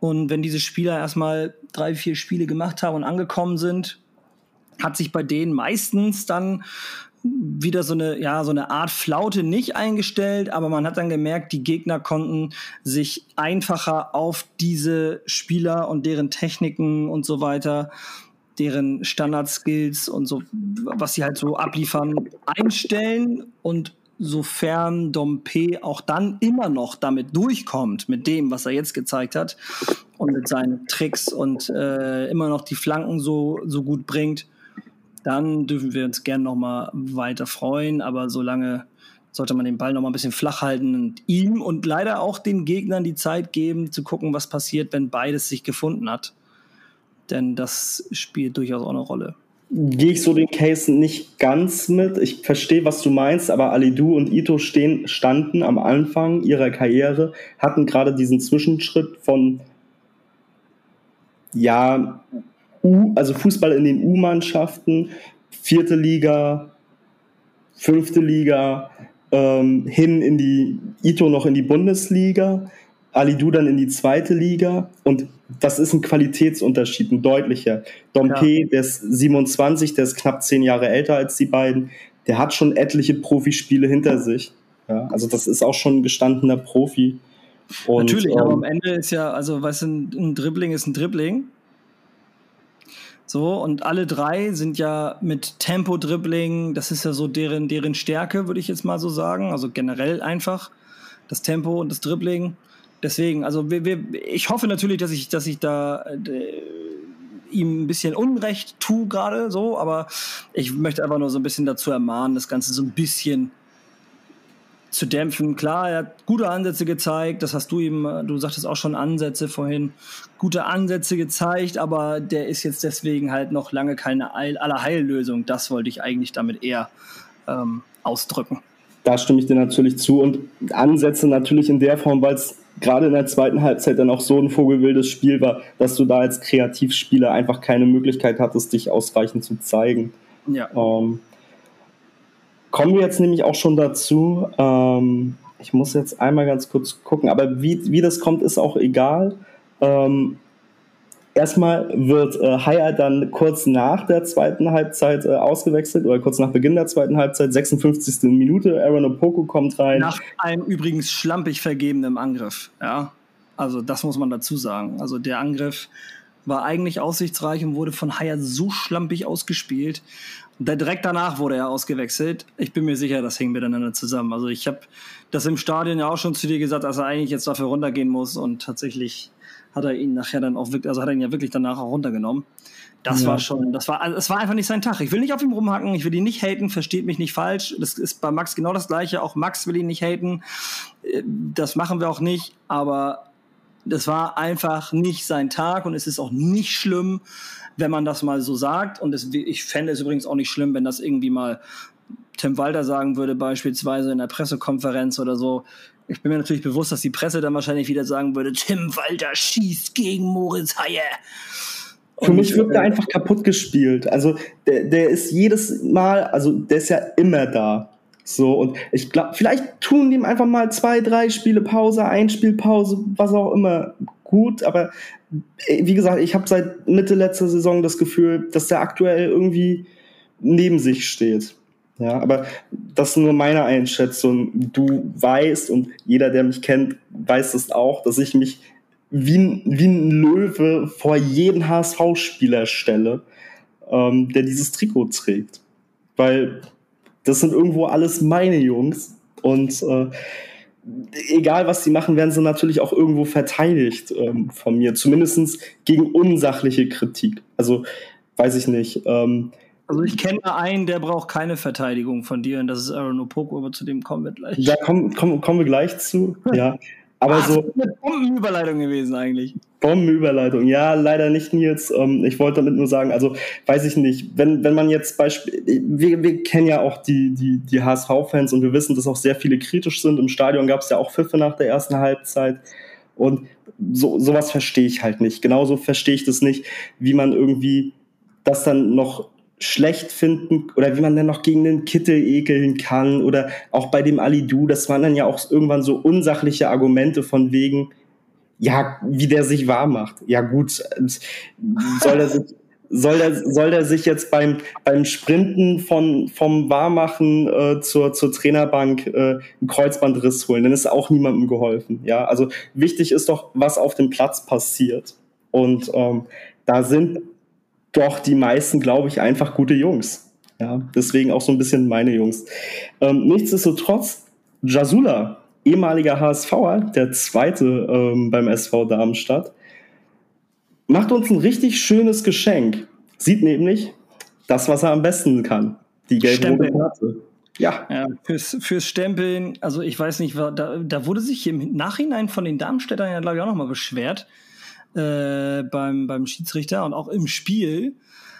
Und wenn diese Spieler erstmal drei, vier Spiele gemacht haben und angekommen sind, hat sich bei denen meistens dann wieder so eine, ja, so eine Art Flaute nicht eingestellt, aber man hat dann gemerkt, die Gegner konnten sich einfacher auf diese Spieler und deren Techniken und so weiter, deren Standard-Skills und so, was sie halt so abliefern, einstellen und sofern Dompe auch dann immer noch damit durchkommt, mit dem, was er jetzt gezeigt hat und mit seinen Tricks und äh, immer noch die Flanken so, so gut bringt, dann dürfen wir uns gern noch mal weiter freuen. Aber solange sollte man den Ball noch mal ein bisschen flach halten und ihm und leider auch den Gegnern die Zeit geben, zu gucken, was passiert, wenn beides sich gefunden hat. Denn das spielt durchaus auch eine Rolle. Gehe ich so den Case nicht ganz mit. Ich verstehe, was du meinst, aber Alidu und Ito stehen, standen am Anfang ihrer Karriere, hatten gerade diesen Zwischenschritt von ja, U, also Fußball in den U-Mannschaften, vierte Liga, fünfte Liga, ähm, hin in die Ito noch in die Bundesliga, Alidu dann in die zweite Liga und das ist ein Qualitätsunterschied, ein deutlicher. Dompe, ja. der ist 27, der ist knapp zehn Jahre älter als die beiden, der hat schon etliche Profispiele hinter sich. Ja, also das ist auch schon ein gestandener Profi. Und, Natürlich, ähm, aber am Ende ist ja, also weißt du, ein Dribbling ist ein Dribbling so, und alle drei sind ja mit Tempo-Dribbling, das ist ja so deren, deren Stärke, würde ich jetzt mal so sagen. Also generell einfach das Tempo und das Dribbling. Deswegen, also wir, wir, ich hoffe natürlich, dass ich, dass ich da äh, ihm ein bisschen Unrecht tue gerade so, aber ich möchte einfach nur so ein bisschen dazu ermahnen, das Ganze so ein bisschen zu dämpfen. Klar, er hat gute Ansätze gezeigt, das hast du ihm, du sagtest auch schon Ansätze vorhin, gute Ansätze gezeigt, aber der ist jetzt deswegen halt noch lange keine Allerheillösung. Das wollte ich eigentlich damit eher ähm, ausdrücken. Da stimme ich dir natürlich zu und Ansätze natürlich in der Form, weil es gerade in der zweiten Halbzeit dann auch so ein vogelwildes Spiel war, dass du da als Kreativspieler einfach keine Möglichkeit hattest, dich ausreichend zu zeigen. Ja. Ähm, Kommen wir jetzt nämlich auch schon dazu. Ähm, ich muss jetzt einmal ganz kurz gucken, aber wie, wie das kommt, ist auch egal. Ähm, erstmal wird äh, Haya dann kurz nach der zweiten Halbzeit äh, ausgewechselt oder kurz nach Beginn der zweiten Halbzeit, 56. Minute. Aaron Opoko kommt rein. Nach einem übrigens schlampig vergebenen Angriff. Ja, also das muss man dazu sagen. Also der Angriff war eigentlich aussichtsreich und wurde von Haya so schlampig ausgespielt. Direkt danach wurde er ausgewechselt. Ich bin mir sicher, das hing miteinander zusammen. Also ich habe das im Stadion ja auch schon zu dir gesagt, dass er eigentlich jetzt dafür runtergehen muss und tatsächlich hat er ihn nachher dann auch wirklich, also hat er ihn ja wirklich danach auch runtergenommen. Das ja. war schon, das war, es war einfach nicht sein Tag. Ich will nicht auf ihm rumhacken, ich will ihn nicht haten, versteht mich nicht falsch. Das ist bei Max genau das Gleiche. Auch Max will ihn nicht haten. Äh, das machen wir auch nicht, aber das war einfach nicht sein Tag und es ist auch nicht schlimm, wenn man das mal so sagt. Und es, ich fände es übrigens auch nicht schlimm, wenn das irgendwie mal Tim Walter sagen würde, beispielsweise in der Pressekonferenz oder so. Ich bin mir natürlich bewusst, dass die Presse dann wahrscheinlich wieder sagen würde, Tim Walter schießt gegen Moritz Haie. Für mich wirkt er äh, einfach kaputt gespielt. Also der, der ist jedes Mal, also der ist ja immer da. So, und ich glaube, vielleicht tun ihm einfach mal zwei, drei Spiele Pause, Einspielpause, was auch immer gut, aber äh, wie gesagt, ich habe seit Mitte letzter Saison das Gefühl, dass der aktuell irgendwie neben sich steht. Ja, aber das ist nur meine Einschätzung. Du weißt und jeder, der mich kennt, weiß es auch, dass ich mich wie ein, wie ein Löwe vor jeden HSV-Spieler stelle, ähm, der dieses Trikot trägt. Weil das sind irgendwo alles meine Jungs und äh, egal was sie machen, werden sie natürlich auch irgendwo verteidigt ähm, von mir. Zumindest gegen unsachliche Kritik. Also, weiß ich nicht. Ähm, also ich kenne einen, der braucht keine Verteidigung von dir und das ist Aaron Opoko, aber zu dem kommen wir gleich. Da kommen, kommen, kommen wir gleich zu, ja. Aber Ach, so. Das ist eine Bombenüberleitung gewesen eigentlich. Bombenüberleitung, ja, leider nicht, Nils. Ähm, ich wollte damit nur sagen, also weiß ich nicht, wenn, wenn man jetzt Beispiel, wir, wir kennen ja auch die, die, die HSV-Fans und wir wissen, dass auch sehr viele kritisch sind. Im Stadion gab es ja auch Pfiffe nach der ersten Halbzeit. Und so, sowas verstehe ich halt nicht. Genauso verstehe ich das nicht, wie man irgendwie das dann noch schlecht finden oder wie man dann noch gegen den Kittel ekeln kann oder auch bei dem Alidu, das waren dann ja auch irgendwann so unsachliche Argumente von wegen, ja, wie der sich wahr macht. Ja gut, soll er sich, soll der, soll der sich jetzt beim, beim Sprinten von, vom Warmachen äh, zur, zur Trainerbank äh, einen Kreuzbandriss holen? Dann ist auch niemandem geholfen. Ja, also wichtig ist doch, was auf dem Platz passiert. Und ähm, da sind doch die meisten, glaube ich, einfach gute Jungs. Ja, deswegen auch so ein bisschen meine Jungs. Ähm, nichtsdestotrotz, Jasula, ehemaliger HSVer, der zweite ähm, beim SV Darmstadt, macht uns ein richtig schönes Geschenk. Sieht nämlich das, was er am besten kann. Die gelbe Karte. Ja. ja. fürs, fürs Stempeln, also ich weiß nicht, da, da wurde sich im Nachhinein von den Darmstädtern ja, glaube ich, auch nochmal beschwert äh, beim, beim Schiedsrichter und auch im Spiel.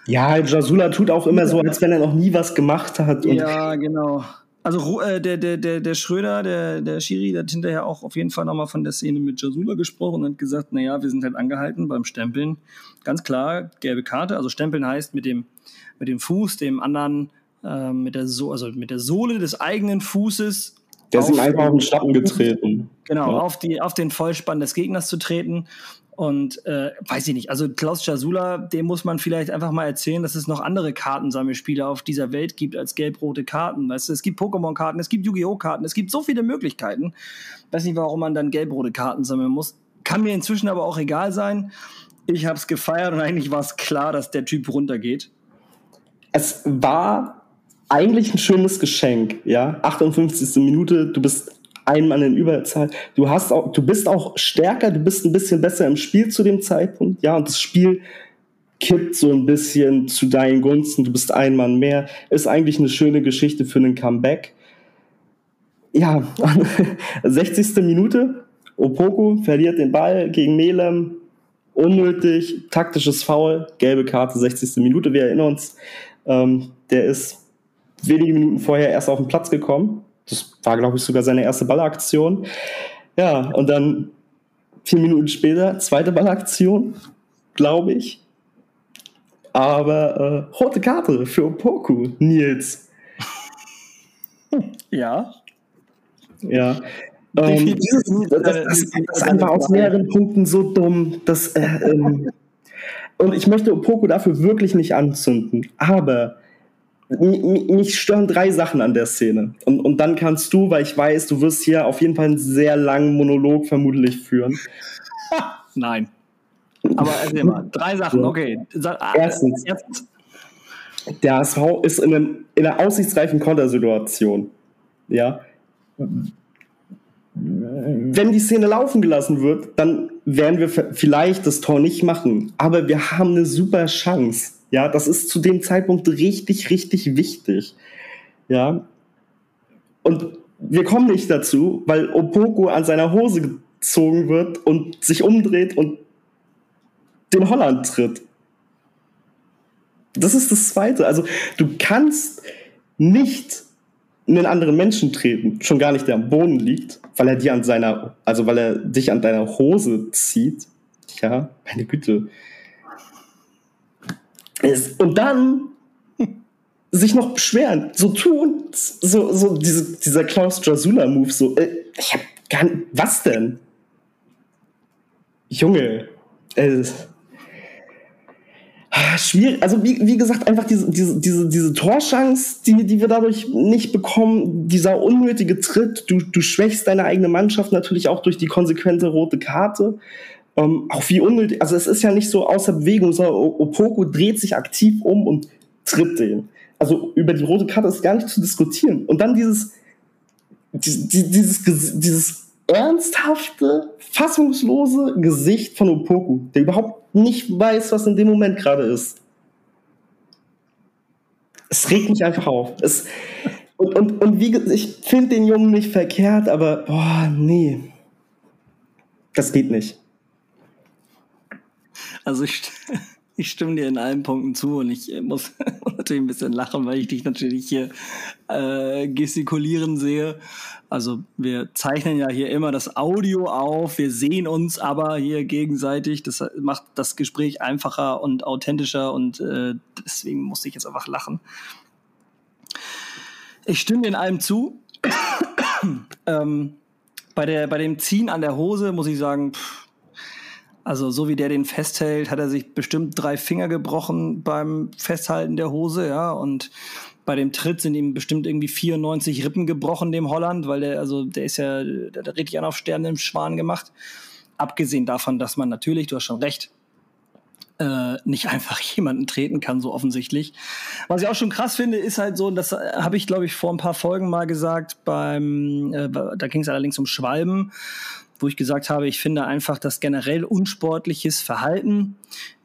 Ja, Jasula tut auch immer so, als wenn er noch nie was gemacht hat. ja, genau. Also äh, der, der, der, der Schröder, der, der Schiri, der hat hinterher auch auf jeden Fall nochmal von der Szene mit Jasula gesprochen und hat gesagt, naja, wir sind halt angehalten beim Stempeln. Ganz klar, gelbe Karte. Also Stempeln heißt mit dem, mit dem Fuß, dem anderen, äh, mit der so also mit der Sohle des eigenen Fußes. Der ist ihm einfach auf den Schlappen getreten. Genau, ja. auf, die, auf den Vollspann des Gegners zu treten. Und äh, weiß ich nicht, also Klaus Jasula, dem muss man vielleicht einfach mal erzählen, dass es noch andere Kartensammelspiele auf dieser Welt gibt als gelb-rote Karten. Weißt du, es gibt Pokémon-Karten, es gibt Yu-Gi-Oh! Karten, es gibt so viele Möglichkeiten. Weiß nicht, warum man dann gelb-rote Karten sammeln muss. Kann mir inzwischen aber auch egal sein. Ich habe es gefeiert und eigentlich war es klar, dass der Typ runtergeht. Es war eigentlich ein schönes Geschenk, ja. 58. Minute, du bist ein Mann in Überzahl. Du hast auch, du bist auch stärker, du bist ein bisschen besser im Spiel zu dem Zeitpunkt, ja, und das Spiel kippt so ein bisschen zu deinen Gunsten. Du bist ein Mann mehr. Ist eigentlich eine schöne Geschichte für einen Comeback. Ja, 60. Minute. Opoku verliert den Ball gegen Melem. Unnötig, taktisches Foul, gelbe Karte, 60. Minute. Wir erinnern uns, ähm, der ist wenige Minuten vorher erst auf den Platz gekommen. Das war, glaube ich, sogar seine erste Ballaktion. Ja, und dann vier Minuten später, zweite Ballaktion, glaube ich. Aber äh, rote Karte für Poku, Nils. Ja. Ja. Ähm, das, das, das, ist einfach aus mehreren Punkten so dumm. Dass, äh, ähm, und ich möchte Opoku dafür wirklich nicht anzünden. Aber mich stören drei Sachen an der Szene. Und, und dann kannst du, weil ich weiß, du wirst hier auf jeden Fall einen sehr langen Monolog vermutlich führen. Nein. Aber erzähl mal, drei Sachen, okay. Erstens, Erstens. der HSV ist in, einem, in einer aussichtsreichen Kontersituation. Ja. Wenn die Szene laufen gelassen wird, dann werden wir vielleicht das Tor nicht machen. Aber wir haben eine super Chance. Ja, das ist zu dem Zeitpunkt richtig, richtig wichtig. Ja. Und wir kommen nicht dazu, weil Opoko an seiner Hose gezogen wird und sich umdreht und den Holland tritt. Das ist das Zweite. Also du kannst nicht in einen anderen Menschen treten, schon gar nicht der am Boden liegt, weil er dir an seiner, also weil er dich an deiner Hose zieht. Ja, meine Güte. Und dann sich noch beschweren, so tun, so, so diese, dieser Klaus Jasula-Move, so, äh, ich hab gar nicht, was denn? Junge, äh, schwierig, also wie, wie gesagt, einfach diese, diese, diese, diese Torschance, die, die wir dadurch nicht bekommen, dieser unnötige Tritt, du, du schwächst deine eigene Mannschaft natürlich auch durch die konsequente rote Karte. Ähm, auch wie unnötig, also es ist ja nicht so außer Bewegung, sondern Opoku dreht sich aktiv um und tritt den. Also über die rote Karte ist gar nicht zu diskutieren. Und dann dieses, dieses, dieses, dieses ernsthafte, fassungslose Gesicht von Opoku, der überhaupt nicht weiß, was in dem Moment gerade ist. Es regt mich einfach auf. Es, und, und, und wie ich finde den Jungen nicht verkehrt, aber boah, nee. Das geht nicht. Also ich, ich stimme dir in allen Punkten zu und ich muss natürlich ein bisschen lachen, weil ich dich natürlich hier äh, gestikulieren sehe. Also wir zeichnen ja hier immer das Audio auf, wir sehen uns aber hier gegenseitig. Das macht das Gespräch einfacher und authentischer und äh, deswegen musste ich jetzt einfach lachen. Ich stimme dir in allem zu. ähm, bei, der, bei dem Ziehen an der Hose muss ich sagen, pff, Also so wie der den festhält, hat er sich bestimmt drei Finger gebrochen beim Festhalten der Hose, ja. Und bei dem Tritt sind ihm bestimmt irgendwie 94 Rippen gebrochen, dem Holland, weil der, also der ist ja, der hat richtig an auf Sternen im Schwan gemacht. Abgesehen davon, dass man natürlich, du hast schon recht, äh, nicht einfach jemanden treten kann, so offensichtlich. Was ich auch schon krass finde, ist halt so, und das habe ich, glaube ich, vor ein paar Folgen mal gesagt, beim, äh, da ging es allerdings um Schwalben, wo ich gesagt habe, ich finde einfach, dass generell unsportliches Verhalten,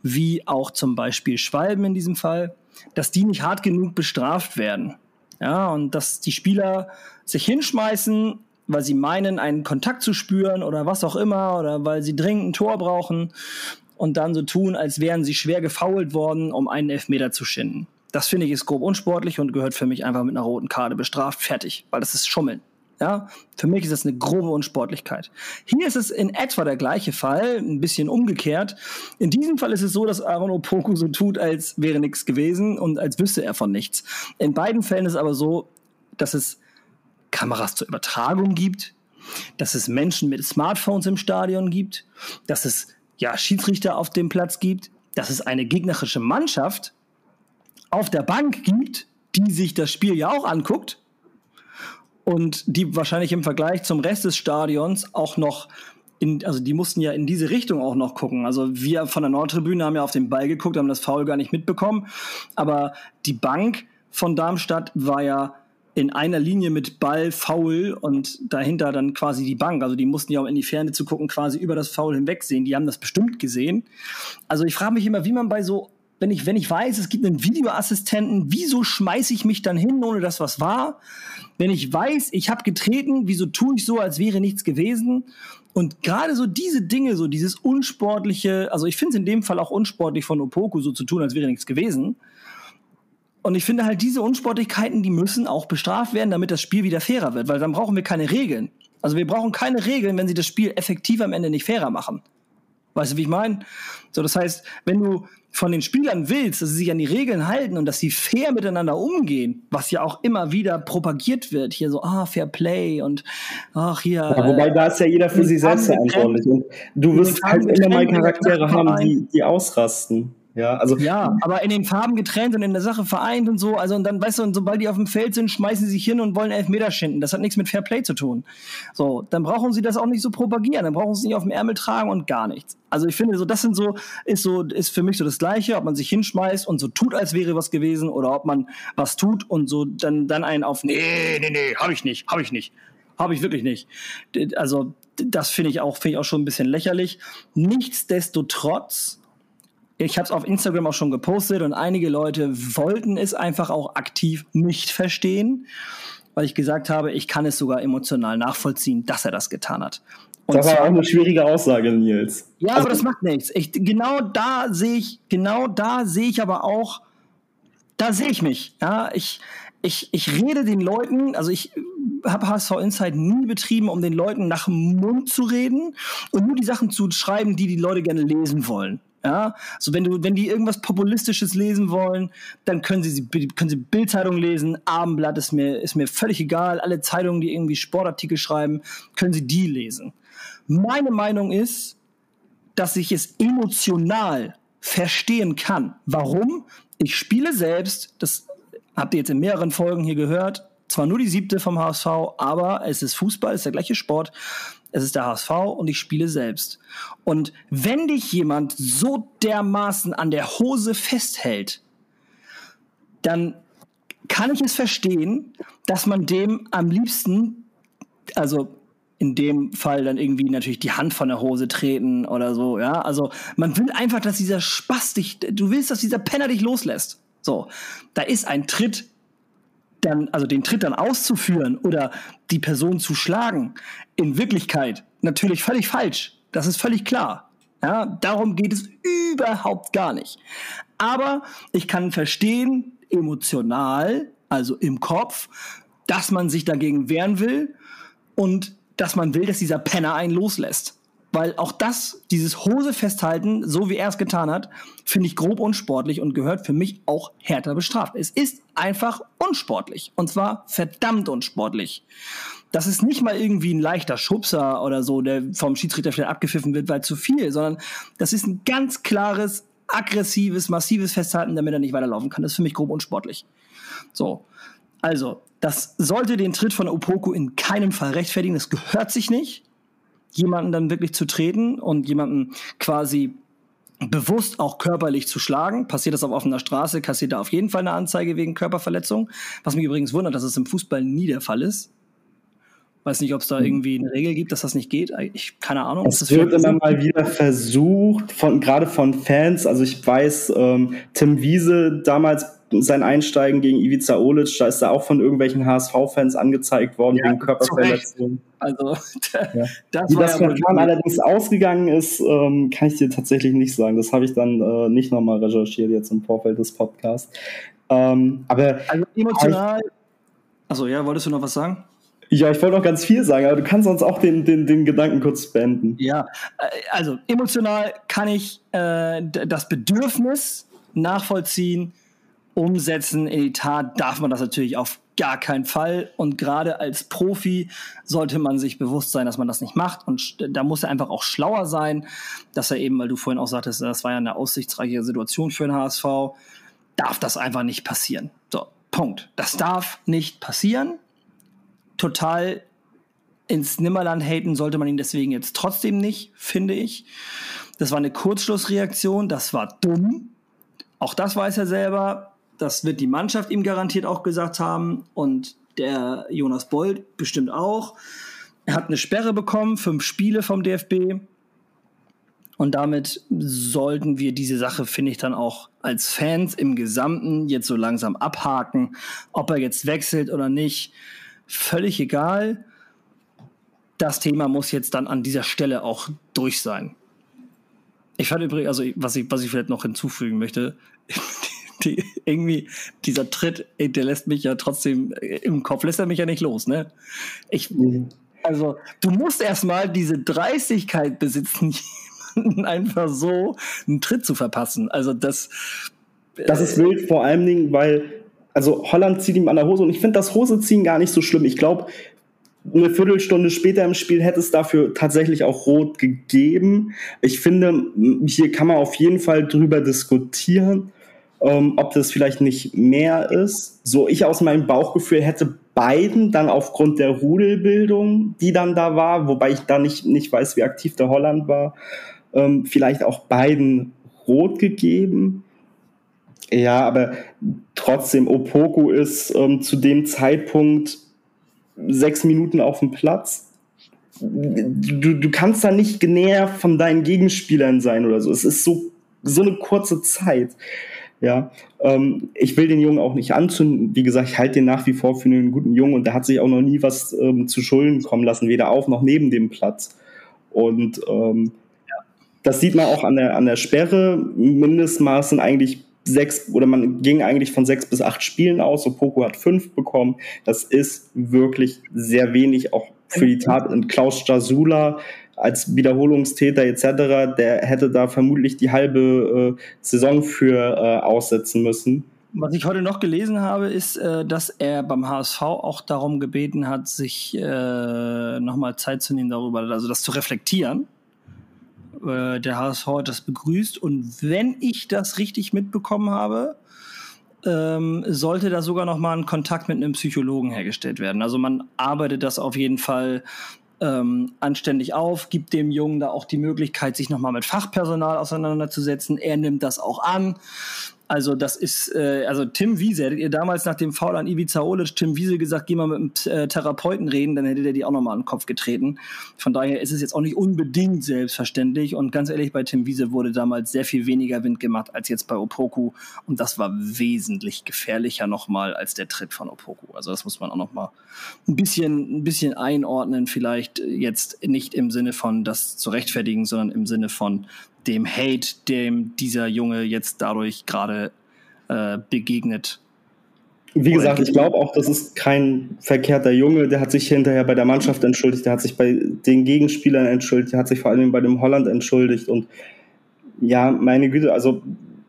wie auch zum Beispiel Schwalben in diesem Fall, dass die nicht hart genug bestraft werden. Ja, und dass die Spieler sich hinschmeißen, weil sie meinen, einen Kontakt zu spüren oder was auch immer, oder weil sie dringend ein Tor brauchen und dann so tun, als wären sie schwer gefault worden, um einen Elfmeter zu schinden. Das finde ich ist grob unsportlich und gehört für mich einfach mit einer roten Karte bestraft, fertig, weil das ist Schummeln. Ja, für mich ist das eine grobe Unsportlichkeit. Hier ist es in etwa der gleiche Fall, ein bisschen umgekehrt. In diesem Fall ist es so, dass Aaron Opoku so tut, als wäre nichts gewesen und als wüsste er von nichts. In beiden Fällen ist es aber so, dass es Kameras zur Übertragung gibt, dass es Menschen mit Smartphones im Stadion gibt, dass es ja, Schiedsrichter auf dem Platz gibt, dass es eine gegnerische Mannschaft auf der Bank gibt, die sich das Spiel ja auch anguckt und die wahrscheinlich im Vergleich zum Rest des Stadions auch noch in, also die mussten ja in diese Richtung auch noch gucken. Also wir von der Nordtribüne haben ja auf den Ball geguckt, haben das Foul gar nicht mitbekommen, aber die Bank von Darmstadt war ja in einer Linie mit Ball, Foul und dahinter dann quasi die Bank. Also die mussten ja auch in die Ferne zu gucken, quasi über das Foul hinwegsehen. Die haben das bestimmt gesehen. Also ich frage mich immer, wie man bei so, wenn ich, wenn ich weiß, es gibt einen Videoassistenten, wieso schmeiße ich mich dann hin, ohne dass was war? Wenn ich weiß, ich habe getreten, wieso tue ich so, als wäre nichts gewesen? Und gerade so diese Dinge, so dieses unsportliche, also ich finde es in dem Fall auch unsportlich von Opoku, so zu tun, als wäre nichts gewesen. Und ich finde halt, diese Unsportlichkeiten, die müssen auch bestraft werden, damit das Spiel wieder fairer wird, weil dann brauchen wir keine Regeln. Also wir brauchen keine Regeln, wenn sie das Spiel effektiv am Ende nicht fairer machen. Weißt du, wie ich meine? So, das heißt, wenn du von den Spielern willst, dass sie sich an die Regeln halten und dass sie fair miteinander umgehen, was ja auch immer wieder propagiert wird, hier so, ah, Fair Play und ach hier. Ja, wobei da ist ja jeder für sich selbst verantwortlich. Und du wirst halt immer mal Charaktere haben, die, die ausrasten. Ja, also. Ja, aber in den Farben getrennt und in der Sache vereint und so. Also, und dann, weißt du, und sobald die auf dem Feld sind, schmeißen sie sich hin und wollen Elfmeter schinden. Das hat nichts mit Fair Play zu tun. So, dann brauchen sie das auch nicht so propagieren. Dann brauchen sie es nicht auf dem Ärmel tragen und gar nichts. Also, ich finde, so, das sind so, ist so, ist für mich so das Gleiche, ob man sich hinschmeißt und so tut, als wäre was gewesen oder ob man was tut und so dann, dann einen auf, nee, nee, nee, hab ich nicht, hab ich nicht. Habe ich wirklich nicht. Also, das finde ich auch, finde ich auch schon ein bisschen lächerlich. Nichtsdestotrotz, ich habe es auf Instagram auch schon gepostet und einige Leute wollten es einfach auch aktiv nicht verstehen, weil ich gesagt habe, ich kann es sogar emotional nachvollziehen, dass er das getan hat. Und das war auch eine schwierige Aussage, Nils. Ja, also, aber das macht nichts. Ich, genau da sehe ich, genau da sehe ich aber auch, da sehe ich mich. Ja, ich, ich, ich rede den Leuten, also ich habe HSV Insight nie betrieben, um den Leuten nach dem Mund zu reden und nur die Sachen zu schreiben, die die Leute gerne lesen wollen. Ja, so wenn du, wenn die irgendwas Populistisches lesen wollen, dann können sie, können sie Bildzeitung lesen, Abendblatt ist mir, ist mir völlig egal. Alle Zeitungen, die irgendwie Sportartikel schreiben, können sie die lesen. Meine Meinung ist, dass ich es emotional verstehen kann. Warum? Ich spiele selbst, das habt ihr jetzt in mehreren Folgen hier gehört, zwar nur die siebte vom HSV, aber es ist Fußball, es ist der gleiche Sport es ist der HSV und ich spiele selbst. Und wenn dich jemand so dermaßen an der Hose festhält, dann kann ich es verstehen, dass man dem am liebsten, also in dem Fall dann irgendwie natürlich die Hand von der Hose treten oder so, ja. Also man will einfach, dass dieser Spaß dich, du willst, dass dieser Penner dich loslässt. So, da ist ein Tritt dann, also den Tritt dann auszuführen oder die Person zu schlagen, in Wirklichkeit natürlich völlig falsch. Das ist völlig klar. Ja, darum geht es überhaupt gar nicht. Aber ich kann verstehen, emotional, also im Kopf, dass man sich dagegen wehren will und dass man will, dass dieser Penner einen loslässt. Weil auch das, dieses Hose festhalten, so wie er es getan hat, finde ich grob unsportlich und gehört für mich auch härter bestraft. Es ist einfach unsportlich. Und zwar verdammt unsportlich. Das ist nicht mal irgendwie ein leichter Schubser oder so, der vom Schiedsrichter vielleicht abgepfiffen wird, weil zu viel, sondern das ist ein ganz klares, aggressives, massives Festhalten, damit er nicht weiterlaufen kann. Das ist für mich grob unsportlich. So. Also, das sollte den Tritt von Opoku in keinem Fall rechtfertigen. Das gehört sich nicht jemanden dann wirklich zu treten und jemanden quasi bewusst auch körperlich zu schlagen. Passiert das auf offener Straße, kassiert er auf jeden Fall eine Anzeige wegen Körperverletzung. Was mich übrigens wundert, dass es im Fußball nie der Fall ist. Weiß nicht, ob es da hm. irgendwie eine Regel gibt, dass das nicht geht. Ich keine Ahnung. Es wird immer mal wieder versucht, von, gerade von Fans. Also ich weiß, ähm, Tim Wiese damals sein Einsteigen gegen Ivica Olic, da ist er auch von irgendwelchen HSV-Fans angezeigt worden ja, wegen Körperverletzung. Also ja. das Wie das Verfahren allerdings ausgegangen ist, ähm, kann ich dir tatsächlich nicht sagen. Das habe ich dann äh, nicht nochmal recherchiert jetzt im Vorfeld des Podcasts. Ähm, aber also emotional. Also ja, wolltest du noch was sagen? Ja, ich wollte noch ganz viel sagen, aber du kannst uns auch den, den, den Gedanken kurz beenden. Ja, äh, also emotional kann ich äh, das Bedürfnis nachvollziehen, umsetzen in die Tat darf man das natürlich auf gar keinen Fall. Und gerade als Profi sollte man sich bewusst sein, dass man das nicht macht. Und da muss er einfach auch schlauer sein, dass er eben, weil du vorhin auch sagtest, das war ja eine aussichtsreiche Situation für den HSV, darf das einfach nicht passieren. So, Punkt. Das darf nicht passieren. Total ins Nimmerland haten sollte man ihn deswegen jetzt trotzdem nicht, finde ich. Das war eine Kurzschlussreaktion, das war dumm. Auch das weiß er selber das wird die Mannschaft ihm garantiert auch gesagt haben und der Jonas Bold bestimmt auch. Er hat eine Sperre bekommen, fünf Spiele vom DFB. Und damit sollten wir diese Sache, finde ich, dann auch als Fans im Gesamten jetzt so langsam abhaken. Ob er jetzt wechselt oder nicht, völlig egal. Das Thema muss jetzt dann an dieser Stelle auch durch sein. Ich fand übrigens, also was ich, was ich vielleicht noch hinzufügen möchte, die, irgendwie dieser Tritt, der lässt mich ja trotzdem im Kopf lässt er mich ja nicht los, ne? Ich, mhm. also du musst erstmal diese Dreistigkeit besitzen, einfach so einen Tritt zu verpassen. Also das. Das ist äh, wild, vor allen Dingen, weil also Holland zieht ihm an der Hose und ich finde das Hoseziehen gar nicht so schlimm. Ich glaube, eine Viertelstunde später im Spiel hätte es dafür tatsächlich auch rot gegeben. Ich finde, hier kann man auf jeden Fall drüber diskutieren ähm, ob das vielleicht nicht mehr ist. So ich aus meinem Bauchgefühl hätte beiden dann aufgrund der Rudelbildung, die dann da war, wobei ich da nicht, nicht weiß, wie aktiv der Holland war, ähm, vielleicht auch beiden rot gegeben. Ja, aber trotzdem, Opoku ist ähm, zu dem Zeitpunkt sechs Minuten auf dem Platz. Du, du kannst da nicht näher von deinen Gegenspielern sein oder so. Es ist so, so eine kurze Zeit. Ja, ähm, ich will den Jungen auch nicht anzünden. Wie gesagt, ich halte den nach wie vor für einen guten Jungen und der hat sich auch noch nie was ähm, zu Schulden kommen lassen, weder auf noch neben dem Platz. Und ähm, das sieht man auch an der, an der Sperre. Mindestmaß sind eigentlich sechs oder man ging eigentlich von sechs bis acht Spielen aus. Und Poco hat fünf bekommen. Das ist wirklich sehr wenig, auch für die Tat. Und Klaus Jasula als Wiederholungstäter etc., der hätte da vermutlich die halbe äh, Saison für äh, aussetzen müssen. Was ich heute noch gelesen habe, ist, äh, dass er beim HSV auch darum gebeten hat, sich äh, nochmal Zeit zu nehmen darüber, also das zu reflektieren. Äh, der HSV hat das begrüßt und wenn ich das richtig mitbekommen habe, ähm, sollte da sogar noch mal ein Kontakt mit einem Psychologen hergestellt werden. Also man arbeitet das auf jeden Fall ähm, anständig auf, gibt dem Jungen da auch die Möglichkeit, sich nochmal mit Fachpersonal auseinanderzusetzen. Er nimmt das auch an. Also das ist, äh, also Tim Wiese, hättet ihr damals nach dem Foul an Ivica Olic Tim Wiese gesagt, geh mal mit einem äh, Therapeuten reden, dann hätte der die auch nochmal an den Kopf getreten. Von daher ist es jetzt auch nicht unbedingt selbstverständlich und ganz ehrlich, bei Tim Wiese wurde damals sehr viel weniger Wind gemacht als jetzt bei Opoku und das war wesentlich gefährlicher nochmal als der Tritt von Opoku. Also das muss man auch nochmal ein bisschen, ein bisschen einordnen, vielleicht jetzt nicht im Sinne von das zu rechtfertigen, sondern im Sinne von dem Hate, dem dieser Junge jetzt dadurch gerade äh, begegnet. Wie gesagt, ich glaube auch, das ist kein verkehrter Junge. Der hat sich hinterher bei der Mannschaft entschuldigt, der hat sich bei den Gegenspielern entschuldigt, der hat sich vor allem bei dem Holland entschuldigt. Und ja, meine Güte, also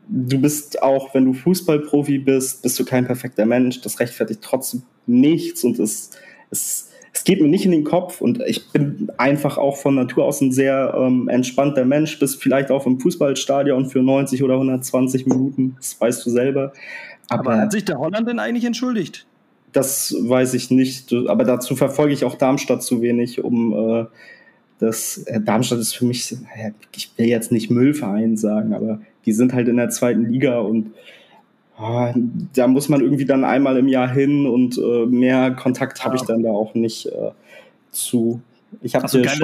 du bist auch, wenn du Fußballprofi bist, bist du kein perfekter Mensch. Das rechtfertigt trotzdem nichts und es, es, es geht mir nicht in den Kopf. Und ich bin einfach auch von Natur aus ein sehr ähm, entspannter Mensch, bis vielleicht auch im Fußballstadion für 90 oder 120 Minuten. Das weißt du selber. Aber, Aber hat sich der Holland denn eigentlich entschuldigt? Das weiß ich nicht. Aber dazu verfolge ich auch Darmstadt zu wenig, um äh, das. Äh, Darmstadt ist für mich, ich will jetzt nicht Müllverein sagen, aber die sind halt in der zweiten Liga und da muss man irgendwie dann einmal im Jahr hin und äh, mehr Kontakt habe ich dann da auch nicht äh, zu. Ich habe schon. Geil,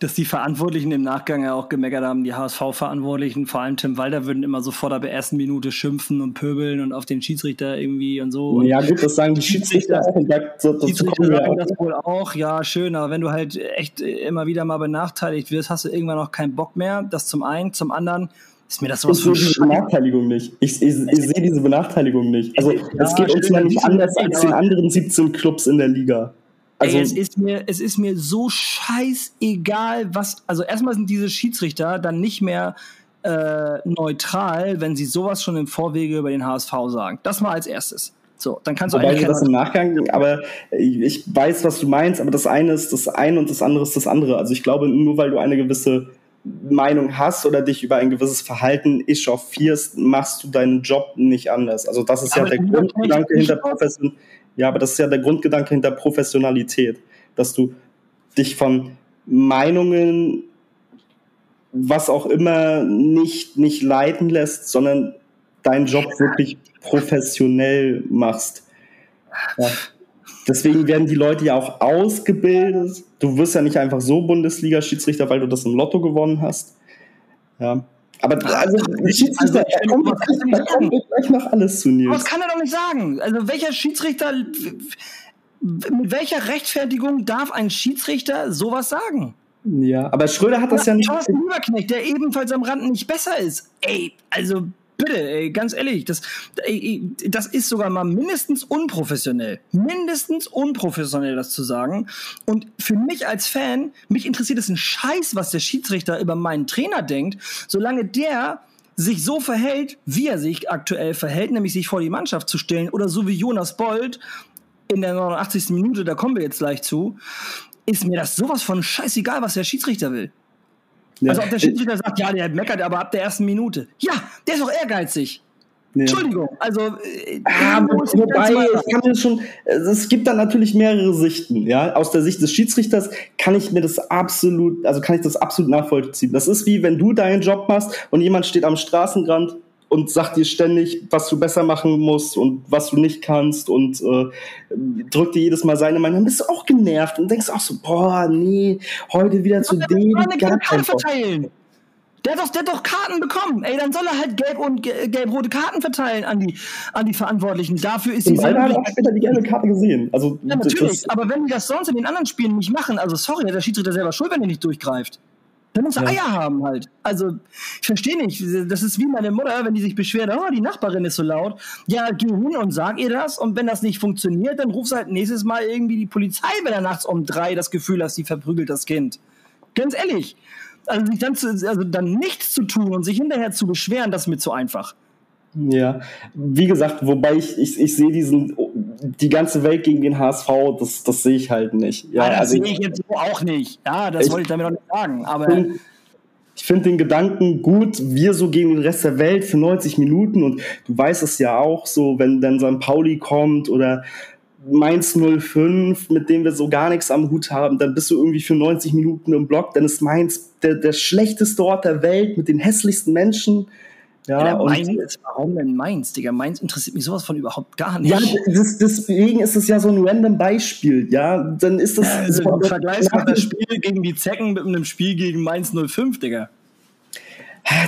dass die Verantwortlichen im Nachgang ja auch gemeckert haben, die HSV-Verantwortlichen, vor allem Tim Walter, würden immer sofort ab der ersten Minute schimpfen und pöbeln und auf den Schiedsrichter irgendwie und so. Ja, gut, das sagen die Schiedsrichter auch. Und da, so, Schiedsrichter sagen das wohl auch, ja, schön, aber wenn du halt echt immer wieder mal benachteiligt wirst, hast du irgendwann auch keinen Bock mehr. Das zum einen. Zum anderen ist mir das sowas von diese Benachteiligung nicht. Ich, ich, ich sehe diese Benachteiligung nicht. Also, ja, es geht uns ja nicht anders als den anderen 17 Clubs in der Liga. Also, Ey, es ist mir, es ist mir so scheißegal, was. Also erstmal sind diese Schiedsrichter dann nicht mehr äh, neutral, wenn sie sowas schon im Vorwege über den HSV sagen. Das mal als erstes. So, dann kannst du Wobei das im Nachgang, aber ich weiß, was du meinst, aber das eine ist das eine und das andere ist das andere. Also ich glaube, nur weil du eine gewisse Meinung hast oder dich über ein gewisses Verhalten echauffierst, machst du deinen Job nicht anders. Also das ist aber ja der Grundgedanke hinter Profession. Ja, aber das ist ja der Grundgedanke hinter Professionalität, dass du dich von Meinungen, was auch immer, nicht, nicht leiten lässt, sondern deinen Job wirklich professionell machst. Ja. Deswegen werden die Leute ja auch ausgebildet. Du wirst ja nicht einfach so Bundesliga-Schiedsrichter, weil du das im Lotto gewonnen hast. Ja. Aber also, Schiedsrichter, also, kommt, da kommt gleich noch alles zu Nils. Was kann er doch nicht sagen? Also welcher Schiedsrichter, mit welcher Rechtfertigung darf ein Schiedsrichter sowas sagen? Ja, aber Schröder hat das ja, ja nicht. Thorsten Lieberknecht, der ebenfalls am Rand nicht besser ist. Ey, also bitte, ey, ganz ehrlich, das, ey, das ist sogar mal mindestens unprofessionell. Mindestens unprofessionell, das zu sagen. Und für mich als Fan, mich interessiert es ein Scheiß, was der Schiedsrichter über meinen Trainer denkt, solange der sich so verhält, wie er sich aktuell verhält, nämlich sich vor die Mannschaft zu stellen oder so wie Jonas Bold in der 89. Minute, da kommen wir jetzt gleich zu, ist mir das sowas von scheißegal, was der Schiedsrichter will. Ja. Also ob der Schiedsrichter sagt, ja, der meckert aber ab der ersten Minute. Ja, der ist doch ehrgeizig. Ja. Entschuldigung, also ah, wobei ich kann mir schon, es gibt dann natürlich mehrere Sichten, ja. Aus der Sicht des Schiedsrichters kann ich mir das absolut, also kann ich das absolut nachvollziehen. Das ist wie wenn du deinen Job machst und jemand steht am Straßenrand und sagt dir ständig, was du besser machen musst und was du nicht kannst und äh, drückt dir jedes Mal seine Meinung, dann bist du auch genervt und denkst auch so, boah, nee, heute wieder zu dem. Gar kein verteilen. Der hat, doch, der hat doch Karten bekommen. Ey, dann soll er halt gelb und gelb-rote Karten verteilen an die, an die Verantwortlichen. Dafür ist die Leider hat auch später die gelbe Karte gesehen. Also, ja, natürlich. aber wenn die das sonst in den anderen Spielen nicht machen, also sorry, der Schiedsrichter selber schuld, wenn er nicht durchgreift. Der muss ja. Eier haben halt. Also, ich verstehe nicht. Das ist wie meine Mutter, wenn die sich beschwert, oh, die Nachbarin ist so laut. Ja, geh hin und sag ihr das. Und wenn das nicht funktioniert, dann rufst du halt nächstes Mal irgendwie die Polizei, wenn er nachts um drei das Gefühl hat, sie verprügelt das Kind. Ganz ehrlich. Also, sich dann, zu, also dann nichts zu tun und sich hinterher zu beschweren, das ist mir zu einfach. Ja, wie gesagt, wobei ich, ich, ich sehe diesen, die ganze Welt gegen den HSV, das, das sehe ich halt nicht. Ja, das also sehe ich jetzt so auch nicht. Ja, das ich, wollte ich damit auch nicht sagen. Aber find, ich finde den Gedanken gut, wir so gegen den Rest der Welt für 90 Minuten und du weißt es ja auch so, wenn dann St. Pauli kommt oder Mainz 05, mit dem wir so gar nichts am Hut haben, dann bist du irgendwie für 90 Minuten im Block, dann ist Mainz der, der schlechteste Ort der Welt mit den hässlichsten Menschen ja, ja Mainz, warum denn Mainz, Digga? Mainz interessiert mich sowas von überhaupt gar nicht. Ja, das, deswegen ist es ja so ein random Beispiel, ja. Dann ist das. Ja, also, so, vergleichst mal das Spiel gegen die Zecken mit einem Spiel gegen Mainz 05, Digga.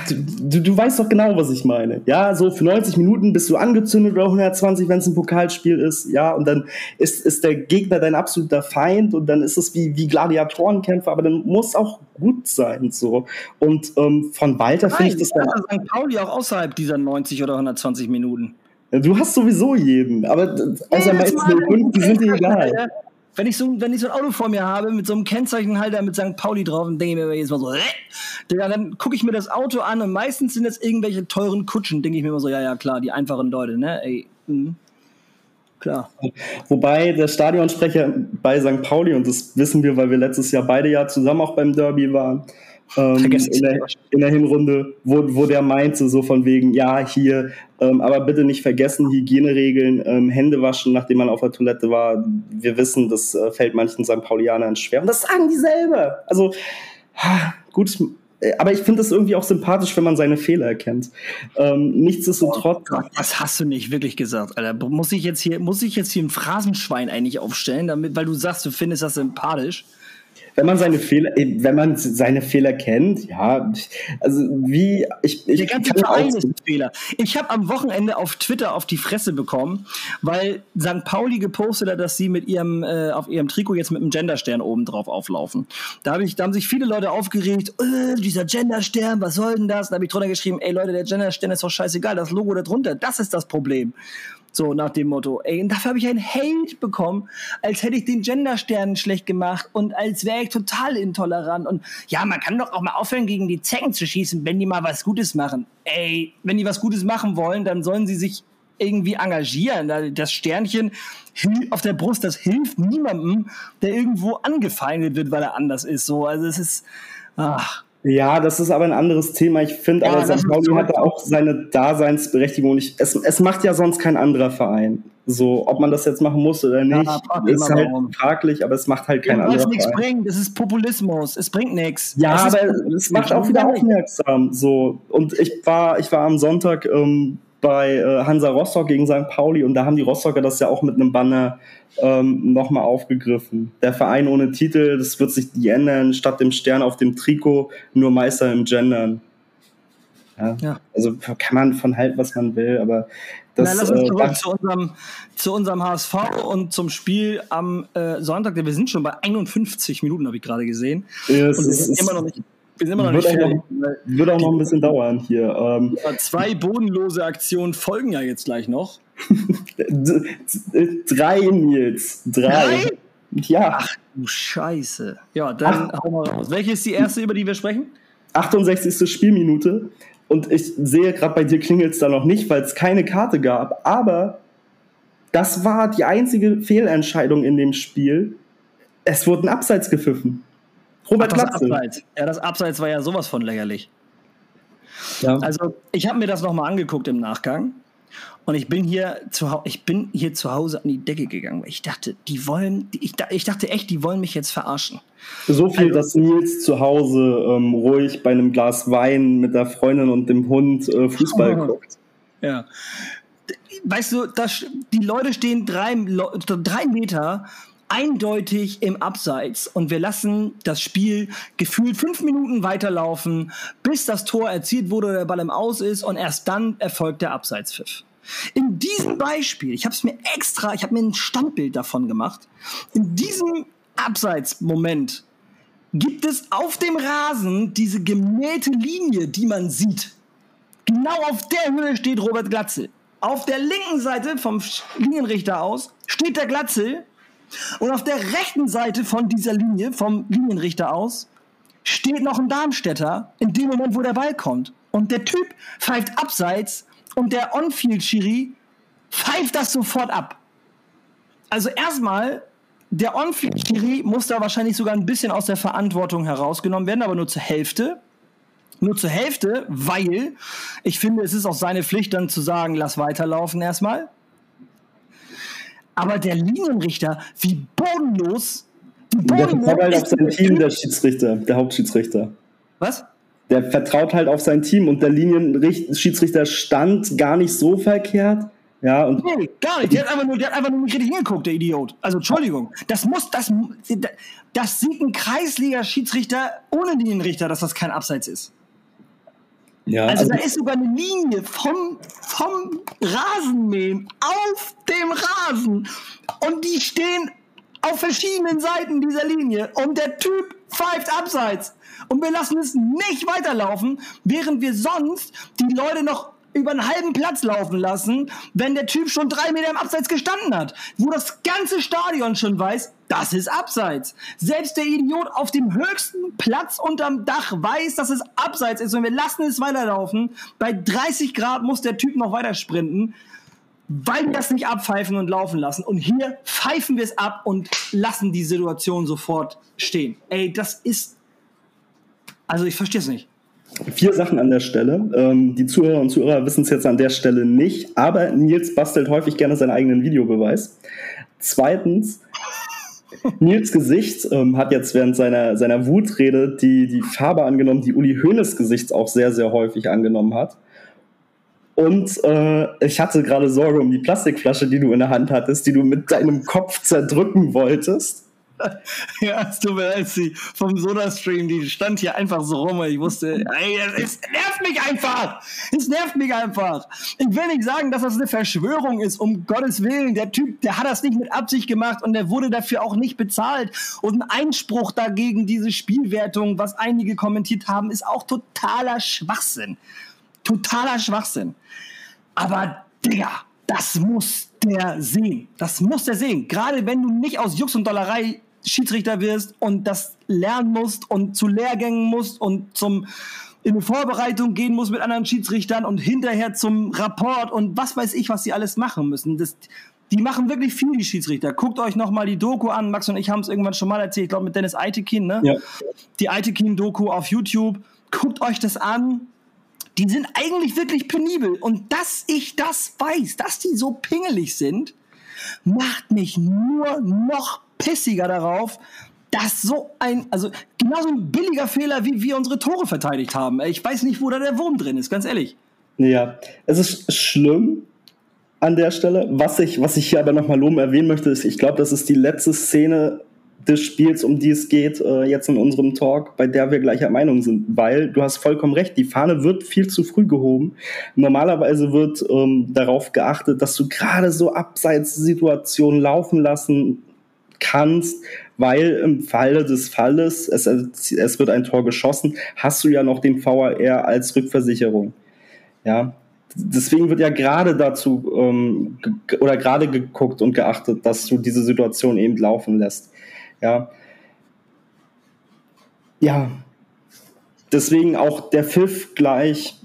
Du, du, du, weißt doch genau, was ich meine. Ja, so für 90 Minuten bist du angezündet oder 120, wenn es ein Pokalspiel ist. Ja, und dann ist, ist der Gegner dein absoluter Feind und dann ist es wie, wie Gladiatorenkämpfe, aber dann muss auch gut sein. So. Und ähm, von Walter finde ich das dann. St. Pauli auch außerhalb dieser 90 oder 120 Minuten. Du hast sowieso jeden, aber außer Mainz 05, die sind dir egal. Wenn ich, so, wenn ich so ein Auto vor mir habe mit so einem Kennzeichenhalter mit St. Pauli drauf, dann denke ich mir jedes Mal so, äh, dann gucke ich mir das Auto an und meistens sind das irgendwelche teuren Kutschen, denke ich mir immer so, ja, ja, klar, die einfachen Leute, ne? Ey, mh. Klar. Wobei der Stadionsprecher bei St. Pauli, und das wissen wir, weil wir letztes Jahr beide ja zusammen auch beim Derby waren, ähm, in, der, in, der, Hinrunde, wo, wo der meinte, so von wegen, ja, hier, ähm, aber bitte nicht vergessen, Hygieneregeln, ähm, Hände waschen, nachdem man auf der Toilette war. Wir wissen, das äh, fällt manchen St. Paulianern schwer. Und das sagen die selber. Also, gut, äh, aber ich finde es irgendwie auch sympathisch, wenn man seine Fehler erkennt. Ähm, nichtsdestotrotz. Oh Gott, das hast du nicht wirklich gesagt, Alter. Muss ich jetzt hier, muss ich jetzt hier ein Phrasenschwein eigentlich aufstellen, damit, weil du sagst, du findest das sympathisch? Wenn man seine Fehler, äh, wenn man seine Fehler kennt, ja, also wie ich, ich der ganze Verein ist ein Fehler. Ich habe am Wochenende auf Twitter auf die Fresse bekommen, weil St. Pauli gepostet hat, dass sie mit ihrem äh, auf ihrem Trikot jetzt mit einem Genderstern oben drauf auflaufen. Da, hab ich, da haben sich viele Leute aufgeregt, äh, dieser Genderstern, was soll denn das? Da habe ich drunter geschrieben, ey Leute, der Genderstern ist doch scheißegal, das Logo da drunter, das ist das Problem. So nach dem Motto, ey, und dafür habe ich einen Hate bekommen, als hätte ich den Gendersternen schlecht gemacht und als wäre ich total intolerant. Und ja, man kann doch auch mal aufhören, gegen die Zecken zu schießen, wenn die mal was Gutes machen. Ey, wenn die was Gutes machen wollen, dann sollen sie sich irgendwie engagieren. Das Sternchen auf der Brust, das hilft niemandem, der irgendwo angefeindet wird, weil er anders ist. So, also es ist, ach. Ja, das ist aber ein anderes Thema. Ich finde ja, aber, St. Pauli hatte auch seine Daseinsberechtigung. Ich, es, es macht ja sonst kein anderer Verein. So, ob man das jetzt machen muss oder nicht, ja, ist halt warum. fraglich, aber es macht halt kein ja, anderer Verein. nichts bringt, das ist Populismus, es bringt nichts. Ja, es aber es macht auch wieder aufmerksam. So, und ich war, ich war am Sonntag ähm, bei äh, Hansa Rostock gegen St. Pauli und da haben die Rostocker das ja auch mit einem Banner ähm, nochmal aufgegriffen. Der Verein ohne Titel, das wird sich die ändern, statt dem Stern auf dem Trikot nur Meister im Gendern. Ja, ja. Also kann man von halten, was man will, aber das. Na, lass uns äh, zurück äh, zu, unserem, zu unserem HSV und zum Spiel am äh, Sonntag. Wir sind schon bei 51 Minuten, habe ich gerade gesehen. Ja, und wir sind immer noch nicht wir sind immer noch wird nicht fertig. Wird auch noch ein bisschen dauern hier. Ähm. Ja, zwei bodenlose Aktionen folgen ja jetzt gleich noch. Drei, Nils. Drei. Drei? Ja. Ach du Scheiße. Ja, dann Ach. hauen wir raus. Welche ist die erste, über die wir sprechen? 68. Spielminute. Und ich sehe gerade bei dir klingelt es da noch nicht, weil es keine Karte gab. Aber das war die einzige Fehlentscheidung in dem Spiel. Es wurden Abseits gepfiffen. Robert Abseits. Ja, das Abseits war ja sowas von lächerlich. Ja. Also, ich habe mir das nochmal angeguckt im Nachgang. Und ich bin hier zu, ich bin hier zu Hause an die Decke gegangen. Ich dachte, die wollen, ich, ich dachte echt, die wollen mich jetzt verarschen. So viel, also, dass Nils zu Hause ähm, ruhig bei einem Glas Wein mit der Freundin und dem Hund äh, Fußball guckt. Ja. Weißt du, das, die Leute stehen drei, drei Meter eindeutig im Abseits und wir lassen das Spiel gefühlt fünf Minuten weiterlaufen, bis das Tor erzielt wurde oder der Ball im Aus ist und erst dann erfolgt der Abseitspfiff. In diesem Beispiel, ich habe es mir extra, ich habe mir ein Standbild davon gemacht. In diesem Abseitsmoment gibt es auf dem Rasen diese gemähte Linie, die man sieht. Genau auf der Höhe steht Robert Glatzel. Auf der linken Seite vom Linienrichter aus steht der Glatzel und auf der rechten Seite von dieser Linie, vom Linienrichter aus, steht noch ein Darmstädter in dem Moment, wo der Ball kommt. Und der Typ pfeift abseits und der On-Field-Schiri pfeift das sofort ab. Also erstmal, der On-Field-Schiri muss da wahrscheinlich sogar ein bisschen aus der Verantwortung herausgenommen werden, aber nur zur Hälfte. Nur zur Hälfte, weil ich finde, es ist auch seine Pflicht dann zu sagen, lass weiterlaufen erstmal. Aber der Linienrichter, wie bodenlos. Wie bodenlos der vertraut halt auf sein Team, der Schiedsrichter, der Hauptschiedsrichter. Was? Der vertraut halt auf sein Team und der Linienschiedsrichter stand gar nicht so verkehrt. Ja, und nee, gar nicht. Der hat einfach nur, der hat einfach nur nicht richtig hingeguckt, der Idiot. Also, Entschuldigung. Das muss, das, das sieht ein Kreisliga-Schiedsrichter ohne Linienrichter, dass das kein Abseits ist. Ja, also, also da ist sogar eine Linie vom, vom Rasenmähen auf dem Rasen. Und die stehen auf verschiedenen Seiten dieser Linie. Und der Typ pfeift abseits. Und wir lassen es nicht weiterlaufen, während wir sonst die Leute noch über einen halben Platz laufen lassen, wenn der Typ schon drei Meter im Abseits gestanden hat. Wo das ganze Stadion schon weiß, das ist Abseits. Selbst der Idiot auf dem höchsten Platz unterm Dach weiß, dass es Abseits ist und wir lassen es weiterlaufen. Bei 30 Grad muss der Typ noch weiter sprinten, weil wir das nicht abpfeifen und laufen lassen. Und hier pfeifen wir es ab und lassen die Situation sofort stehen. Ey, das ist. Also ich verstehe es nicht. Vier Sachen an der Stelle. Ähm, die Zuhörer und Zuhörer wissen es jetzt an der Stelle nicht, aber Nils bastelt häufig gerne seinen eigenen Videobeweis. Zweitens, Nils Gesicht ähm, hat jetzt während seiner, seiner Wutrede die, die Farbe angenommen, die Uli Hoeneß Gesicht auch sehr, sehr häufig angenommen hat. Und äh, ich hatte gerade Sorge um die Plastikflasche, die du in der Hand hattest, die du mit deinem Kopf zerdrücken wolltest. ja, es tut mir leid, sie vom Soda-Stream, die stand hier einfach so rum, weil ich wusste, ey, es nervt mich einfach! Es nervt mich einfach! Ich will nicht sagen, dass das eine Verschwörung ist, um Gottes Willen. Der Typ, der hat das nicht mit Absicht gemacht und der wurde dafür auch nicht bezahlt. Und ein Einspruch dagegen, diese Spielwertung, was einige kommentiert haben, ist auch totaler Schwachsinn. Totaler Schwachsinn. Aber, Digga, das muss der sehen. Das muss der sehen. Gerade wenn du nicht aus Jux und Dollerei Schiedsrichter wirst und das lernen musst und zu Lehrgängen musst und zum in eine Vorbereitung gehen musst mit anderen Schiedsrichtern und hinterher zum Rapport und was weiß ich, was sie alles machen müssen. Das, die machen wirklich viel, die Schiedsrichter. Guckt euch nochmal die Doku an. Max und ich haben es irgendwann schon mal erzählt, ich glaube mit Dennis Eitekin, ne? Ja. Die Eitekin-Doku auf YouTube. Guckt euch das an. Die sind eigentlich wirklich penibel. Und dass ich das weiß, dass die so pingelig sind, macht mich nur noch pissiger darauf, dass so ein, also genauso ein billiger Fehler, wie wir unsere Tore verteidigt haben. Ich weiß nicht, wo da der Wurm drin ist, ganz ehrlich. Ja, es ist schlimm an der Stelle. Was ich, was ich hier aber nochmal loben erwähnen möchte, ist, ich glaube, das ist die letzte Szene des Spiels, um die es geht, äh, jetzt in unserem Talk, bei der wir gleicher Meinung sind. Weil du hast vollkommen recht, die Fahne wird viel zu früh gehoben. Normalerweise wird ähm, darauf geachtet, dass du gerade so Abseitssituationen laufen lassen kannst, weil im Falle des Falles, es, es wird ein Tor geschossen, hast du ja noch den VAR als Rückversicherung. Ja, deswegen wird ja gerade dazu ähm, oder gerade geguckt und geachtet, dass du diese Situation eben laufen lässt. Ja, ja, deswegen auch der Pfiff gleich,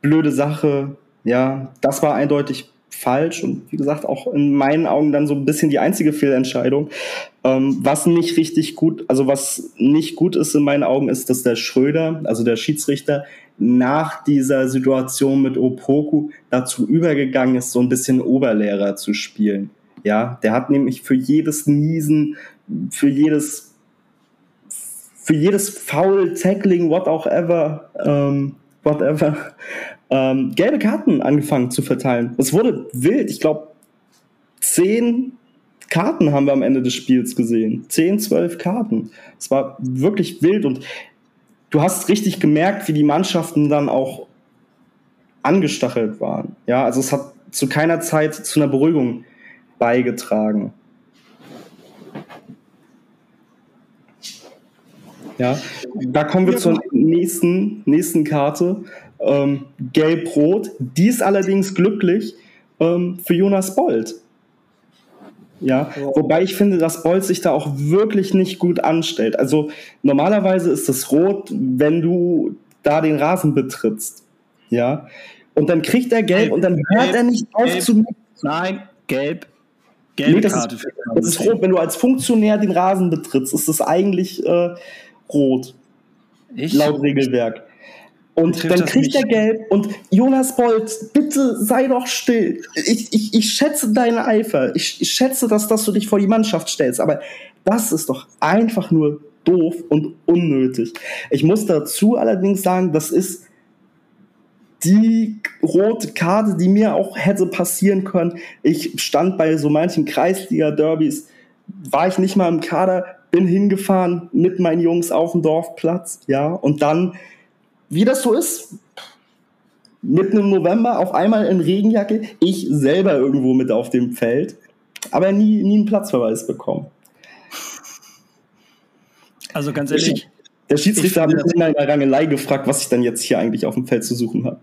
blöde Sache. Ja, das war eindeutig falsch und wie gesagt auch in meinen Augen dann so ein bisschen die einzige Fehlentscheidung. Ähm, was nicht richtig gut, also was nicht gut ist in meinen Augen, ist, dass der Schröder, also der Schiedsrichter, nach dieser Situation mit Opoku dazu übergegangen ist, so ein bisschen Oberlehrer zu spielen. Ja, der hat nämlich für jedes Niesen, für jedes, für jedes Foul, Tackling, what auch ever, ähm, whatever, ähm, gelbe Karten angefangen zu verteilen. Es wurde wild. Ich glaube, zehn Karten haben wir am Ende des Spiels gesehen. Zehn, zwölf Karten. Es war wirklich wild und du hast richtig gemerkt, wie die Mannschaften dann auch angestachelt waren. Ja, also es hat zu keiner Zeit zu einer Beruhigung beigetragen. Ja, da kommen wir zur nächsten, nächsten Karte ähm, gelb-rot. Die ist allerdings glücklich ähm, für Jonas Bold. Ja, oh. wobei ich finde, dass Bold sich da auch wirklich nicht gut anstellt. Also normalerweise ist es rot, wenn du da den Rasen betrittst. Ja, und dann kriegt er gelb, gelb und dann hört gelb, er nicht auf gelb. zu. Nein, gelb. Gelbe nee, das Karte. Ist, das ist rot. Wenn du als Funktionär den Rasen betrittst, ist es eigentlich äh, rot. Ich? Laut Regelwerk. Und dann kriegt er Gelb und Jonas Bolt, bitte sei doch still. Ich, ich, ich schätze deinen Eifer. Ich, ich schätze das, dass du dich vor die Mannschaft stellst. Aber das ist doch einfach nur doof und unnötig. Ich muss dazu allerdings sagen, das ist die rote Karte, die mir auch hätte passieren können. Ich stand bei so manchen Kreisliga-Derbys, war ich nicht mal im Kader, bin hingefahren mit meinen Jungs auf dem Dorfplatz, ja, und dann wie das so ist, mitten im November auf einmal in Regenjacke, ich selber irgendwo mit auf dem Feld, aber nie, nie einen Platzverweis bekommen. Also ganz ehrlich. Der Schiedsrichter hat mich in meiner Rangelei gefragt, was ich dann jetzt hier eigentlich auf dem Feld zu suchen habe.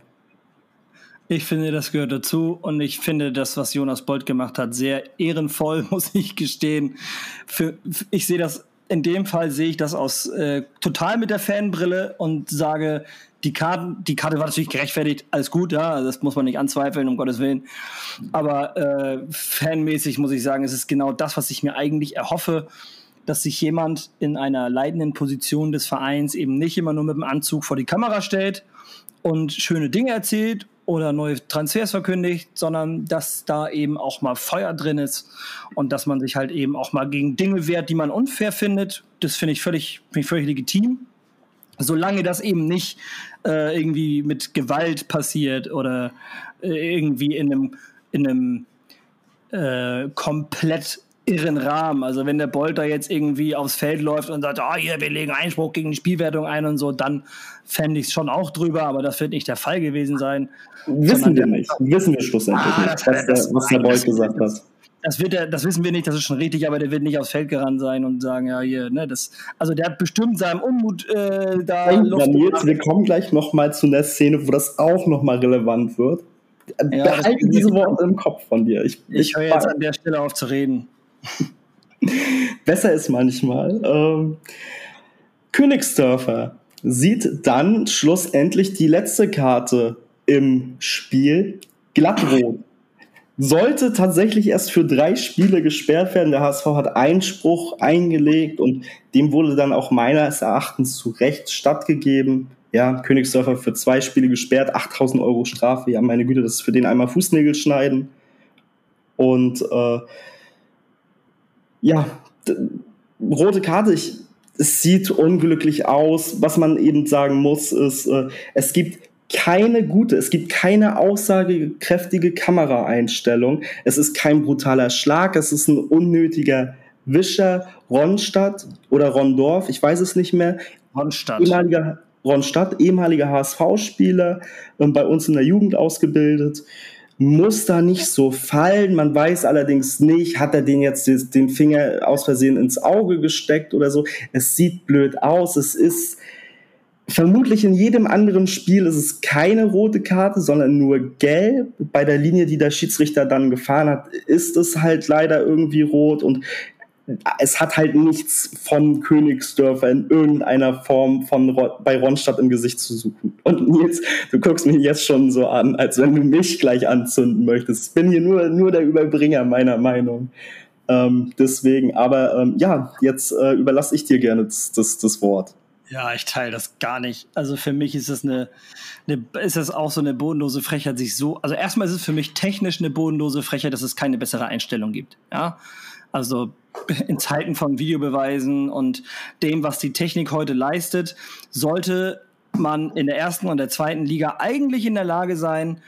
Ich finde, das gehört dazu und ich finde das, was Jonas Bolt gemacht hat, sehr ehrenvoll, muss ich gestehen. Für, ich sehe das, in dem Fall sehe ich das aus äh, total mit der Fanbrille und sage, die Karte, die Karte war natürlich gerechtfertigt, alles gut, ja, das muss man nicht anzweifeln, um Gottes Willen. Aber äh, fanmäßig muss ich sagen, es ist genau das, was ich mir eigentlich erhoffe, dass sich jemand in einer leitenden Position des Vereins eben nicht immer nur mit dem Anzug vor die Kamera stellt und schöne Dinge erzählt oder neue Transfers verkündigt, sondern dass da eben auch mal Feuer drin ist und dass man sich halt eben auch mal gegen Dinge wehrt, die man unfair findet. Das finde ich völlig, find ich völlig legitim. Solange das eben nicht äh, irgendwie mit Gewalt passiert oder äh, irgendwie in einem, in einem äh, komplett irren Rahmen. Also wenn der Bolter jetzt irgendwie aufs Feld läuft und sagt, oh, hier, wir legen Einspruch gegen die Spielwertung ein und so, dann fände ich es schon auch drüber, aber das wird nicht der Fall gewesen sein. Wissen wir nicht. Wissen wir schlussendlich ah, nicht, was, der, was der Bolt gesagt hat. Das, wird der, das wissen wir nicht, das ist schon richtig, aber der wird nicht aufs Feld gerannt sein und sagen, ja, hier, ne, das, also der hat bestimmt seinem Unmut äh, da. Hey, Nils, wir kommen gleich nochmal zu einer Szene, wo das auch nochmal relevant wird. Ja, Behalte diese Worte im Kopf von dir. Ich, ich, ich höre jetzt an der Stelle auf zu reden. Besser ist manchmal. Ähm, Königsdörfer sieht dann schlussendlich die letzte Karte im Spiel glattrot. Sollte tatsächlich erst für drei Spiele gesperrt werden. Der HSV hat Einspruch eingelegt und dem wurde dann auch meines Erachtens zu Recht stattgegeben. Ja, Königsdörfer für zwei Spiele gesperrt, 8000 Euro Strafe. Ja, meine Güte, das ist für den einmal Fußnägel schneiden. Und äh, ja, rote Karte, ich, es sieht unglücklich aus. Was man eben sagen muss, ist, äh, es gibt keine gute, es gibt keine aussagekräftige Kameraeinstellung. Es ist kein brutaler Schlag, es ist ein unnötiger Wischer. Ronstadt oder Rondorf, ich weiß es nicht mehr. Ronstadt. Ehemaliger, Ronstadt, ehemaliger HSV-Spieler, äh, bei uns in der Jugend ausgebildet muss da nicht so fallen. Man weiß allerdings nicht, hat er den jetzt den Finger aus Versehen ins Auge gesteckt oder so. Es sieht blöd aus. Es ist vermutlich in jedem anderen Spiel ist es keine rote Karte, sondern nur gelb. Bei der Linie, die der Schiedsrichter dann gefahren hat, ist es halt leider irgendwie rot und es hat halt nichts von Königsdörfer in irgendeiner Form von bei Ronstadt im Gesicht zu suchen. Und Nils, du guckst mich jetzt schon so an, als wenn du mich gleich anzünden möchtest. Ich bin hier nur, nur der Überbringer meiner Meinung. Ähm, deswegen, aber ähm, ja, jetzt äh, überlasse ich dir gerne das, das, das Wort. Ja, ich teile das gar nicht. Also für mich ist das eine, eine, ist das auch so eine bodenlose Frechheit, sich so. Also erstmal ist es für mich technisch eine bodenlose Frechheit, dass es keine bessere Einstellung gibt. Ja, also in Zeiten von Videobeweisen und dem, was die Technik heute leistet, sollte man in der ersten und der zweiten Liga eigentlich in der Lage sein,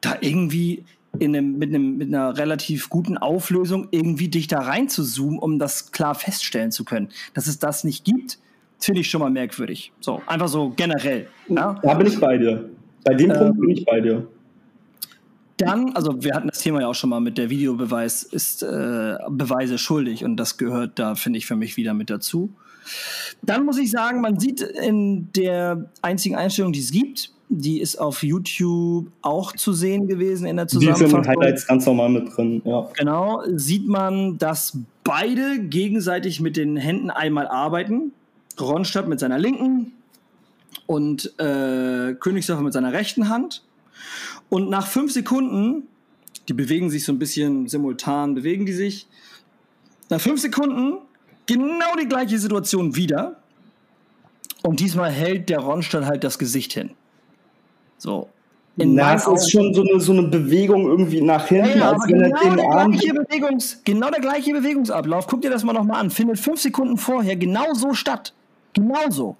da irgendwie in einem, mit, einem, mit einer relativ guten Auflösung irgendwie dich da rein zu zoomen, um das klar feststellen zu können. Dass es das nicht gibt, finde ich schon mal merkwürdig. So, einfach so generell. Ja? Da bin ich bei dir. Bei dem ähm, Punkt bin ich bei dir. Dann, also wir hatten das Thema ja auch schon mal mit der Videobeweis ist äh, Beweise schuldig und das gehört da, finde ich, für mich wieder mit dazu. Dann muss ich sagen, man sieht in der einzigen Einstellung, die es gibt, die ist auf YouTube auch zu sehen gewesen in der Zusammenfassung. Die sind Highlights ganz normal mit drin, ja. Genau, sieht man, dass beide gegenseitig mit den Händen einmal arbeiten. Ronstadt mit seiner linken und äh, Königsdorfer mit seiner rechten Hand. Und nach fünf Sekunden, die bewegen sich so ein bisschen simultan, bewegen die sich. Nach fünf Sekunden genau die gleiche Situation wieder. Und diesmal hält der Ronstadt halt das Gesicht hin. So. In Na, es ist schon so eine, so eine Bewegung irgendwie nach hinten, ja, als wenn genau er den Arm. Bewegungs, genau der gleiche Bewegungsablauf. Guck dir das mal nochmal an. Findet fünf Sekunden vorher genau so statt. Genauso.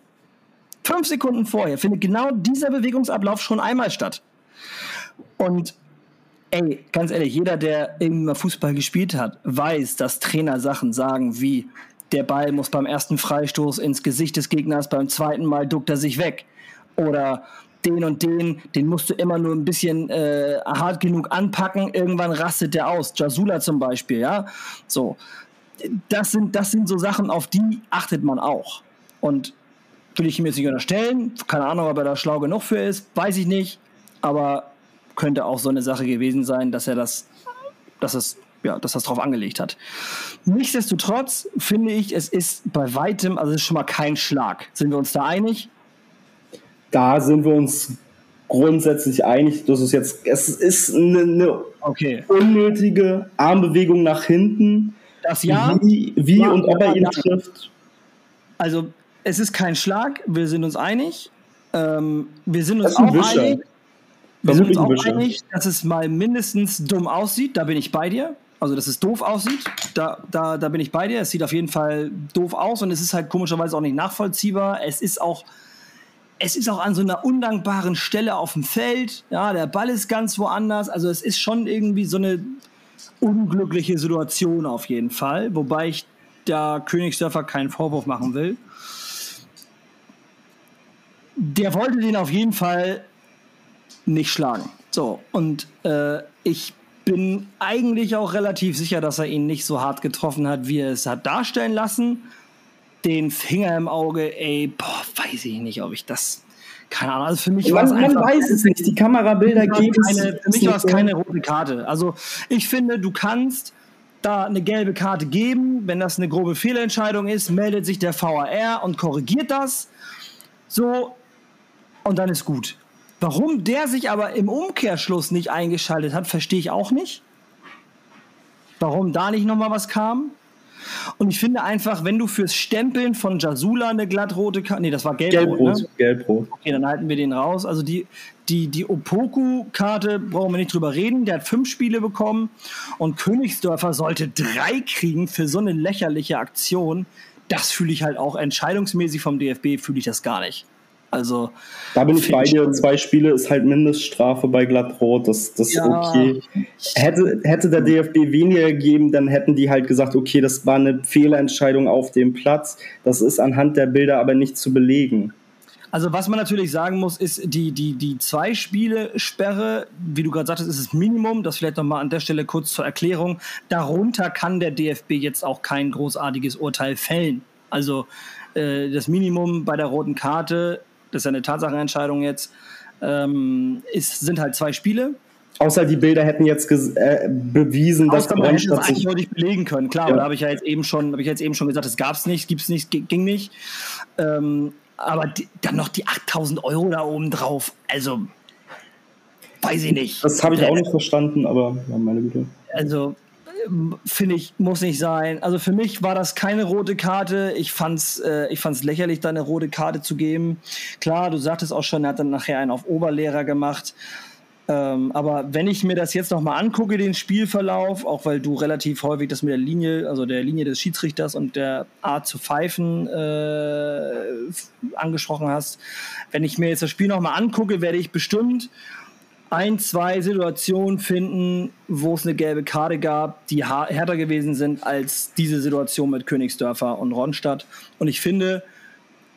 Fünf Sekunden vorher findet genau dieser Bewegungsablauf schon einmal statt. Und ey, ganz ehrlich, jeder, der immer Fußball gespielt hat, weiß, dass Trainer Sachen sagen wie, der Ball muss beim ersten Freistoß ins Gesicht des Gegners, beim zweiten Mal duckt er sich weg. Oder den und den, den musst du immer nur ein bisschen äh, hart genug anpacken, irgendwann rastet der aus. Jasula zum Beispiel, ja. So. Das sind, das sind so Sachen, auf die achtet man auch. Und will ich ihm jetzt nicht unterstellen, keine Ahnung, ob er da schlau genug für ist, weiß ich nicht. Aber könnte auch so eine Sache gewesen sein, dass er das, dass es, ja, dass das drauf angelegt hat. Nichtsdestotrotz finde ich, es ist bei weitem, also es ist schon mal kein Schlag. Sind wir uns da einig? Da sind wir uns grundsätzlich einig, dass es jetzt, es ist eine, eine Okay. unnötige Armbewegung nach hinten. Das ja. Wie, wie Ja, und ob er ihn trifft. Also, es ist kein Schlag, wir sind uns einig. Ähm, wir sind uns Das ist auch Wischer. einig. Wir sind uns auch Wischer. einig, dass es mal mindestens dumm aussieht. Da bin ich bei dir. Also, dass es doof aussieht. Da, da, da bin ich bei dir. Es sieht auf jeden Fall doof aus und es ist halt komischerweise auch nicht nachvollziehbar. Es ist auch. Es ist auch an so einer undankbaren Stelle auf dem Feld. Ja, der Ball ist ganz woanders. Also es ist schon irgendwie so eine unglückliche Situation auf jeden Fall. Wobei ich da Königsdörfer keinen Vorwurf machen will. Der wollte den auf jeden Fall nicht schlagen. So, und äh, ich bin eigentlich auch relativ sicher, dass er ihn nicht so hart getroffen hat, wie er es hat darstellen lassen. Den Finger im Auge, ey, boah, weiß ich nicht, ob ich das. Keine Ahnung, also für mich war es Man, man einfach. weiß es nicht. Die Kamerabilder geben es keine, für mich war es keine rote Karte. Also ich finde, du kannst da eine gelbe Karte geben. Wenn das eine grobe Fehlentscheidung ist, meldet sich der VAR und korrigiert das. So, und dann ist gut. Warum der sich aber im Umkehrschluss nicht eingeschaltet hat, verstehe ich auch nicht. Warum da nicht nochmal was kam. Und ich finde einfach, wenn du fürs Stempeln von Jasula eine glattrote Karte. Nee, das war gelb-rot. Gelb-Rot. Ne? Gelb-Rot. Okay, dann halten wir den raus. Also die, die, die Opoku-Karte brauchen wir nicht drüber reden. Der hat fünf Spiele bekommen und Königsdörfer sollte drei kriegen für so eine lächerliche Aktion. Das fühle ich halt auch entscheidungsmäßig vom DFB, fühle ich das gar nicht. Also, Da bin ich bei dir. Zwei Spiele ist halt Mindeststrafe bei Glattrot. Das, das ist Ja. okay. Hätte, hätte der DFB weniger gegeben, dann hätten die halt gesagt, okay, das war eine Fehlerentscheidung auf dem Platz. Das ist anhand der Bilder aber nicht zu belegen. also was man natürlich sagen muss, ist die, die, die Zwei-Spiele-Sperre, wie du gerade sagtest, ist das Minimum. Das vielleicht nochmal an der Stelle kurz zur Erklärung. Darunter kann der DFB jetzt auch kein großartiges Urteil fällen. Also äh, das Minimum bei der roten Karte, das ist ja eine Tatsachenentscheidung jetzt, ähm, ist, sind halt zwei Spiele. Außer die Bilder hätten jetzt äh, bewiesen, dass Außer man hätte Ronstadt sich eindeutig belegen können, klar. Ja. Da habe ich ja jetzt eben schon, habe ich jetzt eben schon gesagt, das gab es nicht, es nicht, gi- ging nicht. Ähm, aber die, dann noch die 8000 Euro da oben drauf. Also, weiß ich nicht. Das habe ich auch nicht verstanden, aber ja, meine Güte. Also, finde ich, muss nicht sein. Also für mich war das keine rote Karte. Ich fand's, äh, ich fand's lächerlich, da eine rote Karte zu geben. Klar, du sagtest auch schon, er hat dann nachher einen auf Oberlehrer gemacht. Ähm, aber wenn ich mir das jetzt nochmal angucke, den Spielverlauf, auch weil du relativ häufig das mit der Linie, also der Linie des Schiedsrichters und der Art zu pfeifen äh, angesprochen hast, wenn ich mir jetzt das Spiel nochmal angucke, werde ich bestimmt ein, zwei Situationen finden, wo es eine gelbe Karte gab, die härter gewesen sind als diese Situation mit Königsdörfer und Ronstadt. Und ich finde,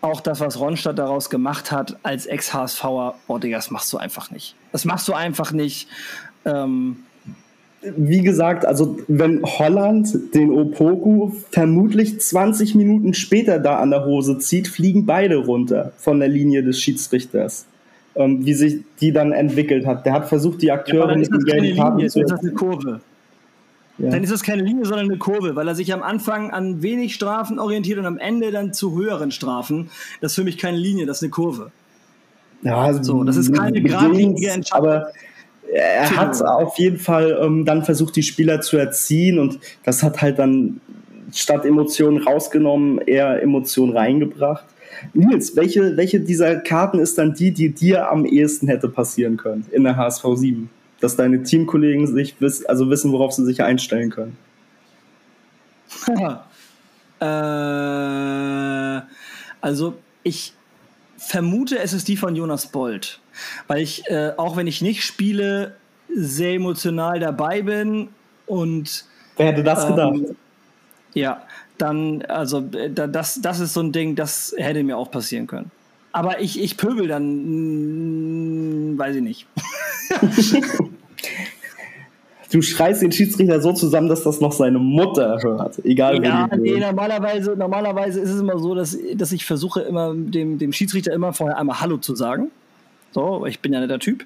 auch das, was Ronstadt daraus gemacht hat als Ex-HSVer, oh Digga, das machst du einfach nicht. Das machst du einfach nicht. Ähm, Wie gesagt, also wenn Holland den Opoku vermutlich 20 Minuten später da an der Hose zieht, fliegen beide runter von der Linie des Schiedsrichters. Ähm, wie sich die dann entwickelt hat. Der hat versucht, die Akteure dann mit den gelben Karten zu dann ist das eine Kurve. ja. Dann ist das keine Linie, sondern eine Kurve, weil er sich am Anfang an wenig Strafen orientiert und am Ende dann zu höheren Strafen. Das ist für mich keine Linie, das ist eine Kurve. Ja, So, das ist keine geradlinige Entscheidung. Aber er hat auf jeden Fall ähm, dann versucht, die Spieler zu erziehen und das hat halt dann statt Emotionen rausgenommen, eher Emotionen reingebracht. Nils, welche, welche dieser Karten ist dann die, die dir am ehesten hätte passieren können in der HSV 7? Dass deine Teamkollegen sich wiss, also wissen, worauf sie sich einstellen können. äh, also ich vermute, es ist die von Jonas Bold, weil ich, äh, auch wenn ich nicht spiele, sehr emotional dabei bin und Wer hätte das gedacht? ähm, ja, dann, also äh, da- das, das ist so ein Ding, das hätte mir auch passieren können. Aber ich, ich pöbel dann, mh, weiß ich nicht. Du schreist den Schiedsrichter so zusammen, dass das noch seine Mutter hört. Egal Ja, nee, wohnt. normalerweise, normalerweise ist es immer so, dass, dass ich versuche, immer dem, dem Schiedsrichter immer vorher einmal Hallo zu sagen. So, ich bin ja nicht der Typ.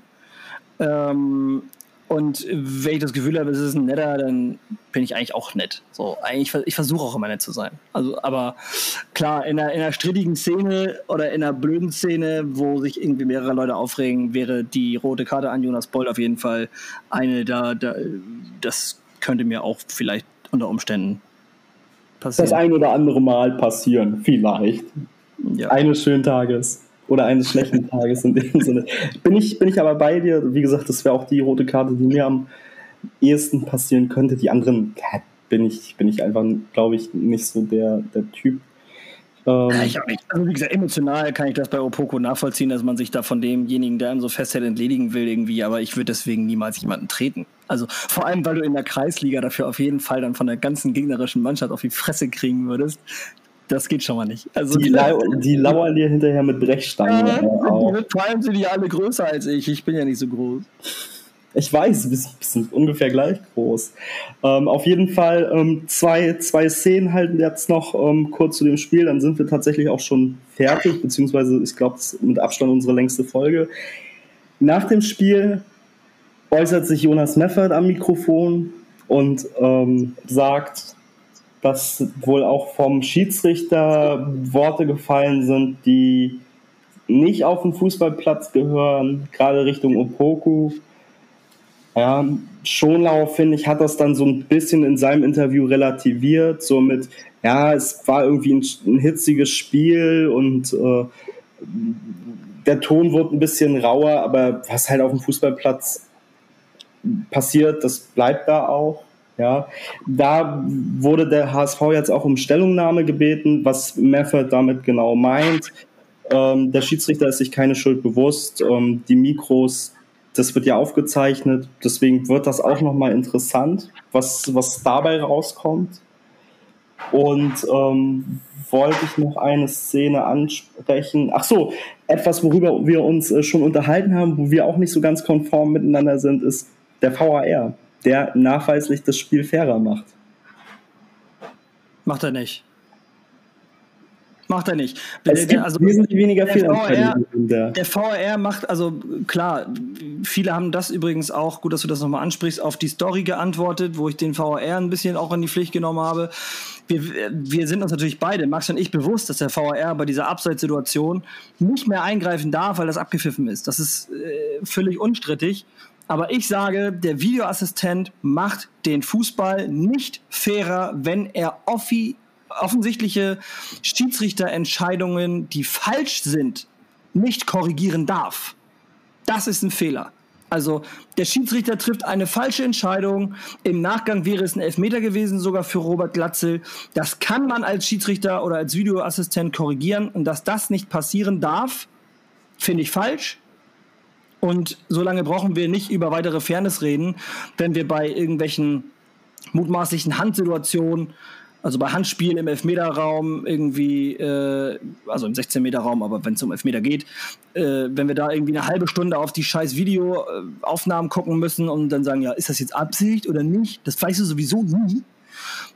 Ähm, und wenn ich das Gefühl habe, es ist ein netter, dann bin ich eigentlich auch nett. So, eigentlich, ich versuche auch immer nett zu sein. Also, aber klar, in einer, in einer strittigen Szene oder in einer blöden Szene, wo sich irgendwie mehrere Leute aufregen, wäre die rote Karte an Jonas Bold auf jeden Fall eine da, da das könnte mir auch vielleicht unter Umständen passieren. Das ein oder andere Mal passieren, vielleicht. Ja. Eines schönen Tages oder eines schlechten Tages in dem Sinne. Bin ich, bin ich aber bei dir. Wie gesagt, das wäre auch die rote Karte, die mir am ehesten passieren könnte. Die anderen bin ich, bin ich einfach, glaube ich, nicht so der, der Typ. Ähm, ich nicht. Also wie gesagt, emotional kann ich das bei Opoko nachvollziehen, dass man sich da von demjenigen, der einem so festhält, entledigen will irgendwie, aber ich würde deswegen niemals jemanden treten. Also vor allem, weil du in der Kreisliga dafür auf jeden Fall dann von der ganzen gegnerischen Mannschaft auf die Fresse kriegen würdest das geht schon mal nicht. Also die, lau die lauern dir hinterher mit Brechstangen. Vor allem sind die alle größer als ich. Ich bin ja nicht so groß. Ich weiß, wir sind ungefähr gleich groß. Ähm, auf jeden Fall ähm, zwei, zwei Szenen halten jetzt noch ähm, kurz zu dem Spiel. Dann sind wir tatsächlich auch schon fertig, beziehungsweise ich glaube, mit Abstand unsere längste Folge. Nach dem Spiel äußert sich Jonas Meffert am Mikrofon und ähm, sagt, dass wohl auch vom Schiedsrichter Worte gefallen sind, die nicht auf den Fußballplatz gehören, gerade Richtung Opoku. Ja, Schonlau, finde ich, hat das dann so ein bisschen in seinem Interview relativiert, so mit, ja, es war irgendwie ein, ein hitziges Spiel und äh, der Ton wurde ein bisschen rauer, aber was halt auf dem Fußballplatz passiert, das bleibt da auch. Ja, da wurde der HSV jetzt auch um Stellungnahme gebeten, was Meffert damit genau meint. Ähm, der Schiedsrichter ist sich keine Schuld bewusst. Ähm, die Mikros, das wird ja aufgezeichnet, deswegen wird das auch nochmal interessant, was, was dabei rauskommt. Und ähm, wollte ich noch eine Szene ansprechen. Ach so, etwas, worüber wir uns äh, schon unterhalten haben, wo wir auch nicht so ganz konform miteinander sind, ist der VAR der nachweislich das Spiel fairer macht. Macht er nicht. Macht er nicht. Es gibt also, wesentlich weniger Fehlentscheidungen. Der, der VAR macht, also klar, viele haben das übrigens auch, gut, dass du das nochmal ansprichst, auf die Story geantwortet, wo ich den VAR ein bisschen auch in die Pflicht genommen habe. Wir, wir sind uns natürlich beide, Max und ich, bewusst, dass der VAR bei dieser Abseitssituation nicht mehr eingreifen darf, weil das abgepfiffen ist. Das ist äh, völlig unstrittig. Aber ich sage, der Videoassistent macht den Fußball nicht fairer, wenn er offi offensichtliche Schiedsrichterentscheidungen, die falsch sind, nicht korrigieren darf. Das ist ein Fehler. Also der Schiedsrichter trifft eine falsche Entscheidung. Im Nachgang wäre es ein Elfmeter gewesen, sogar für Robert Glatzel. Das kann man als Schiedsrichter oder als Videoassistent korrigieren. Und dass das nicht passieren darf, finde ich falsch. Und so lange brauchen wir nicht über weitere Fairness reden, wenn wir bei irgendwelchen mutmaßlichen Handsituationen, also bei Handspielen im Elfmeterraum irgendwie, äh, also im 16-Meter-Raum, aber wenn es um Elfmeter geht, äh, wenn wir da irgendwie eine halbe Stunde auf die scheiß Videoaufnahmen gucken müssen und dann sagen, ja, ist das jetzt Absicht oder nicht? Das weißt du sowieso nie.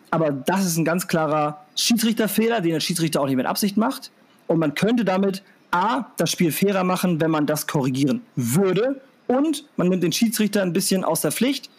Aber das ist ein ganz klarer Schiedsrichterfehler, den der Schiedsrichter auch nicht mit Absicht macht. Und man könnte damit A, das Spiel fairer machen, wenn man das korrigieren würde. Und man nimmt den Schiedsrichter ein bisschen aus der Pflicht.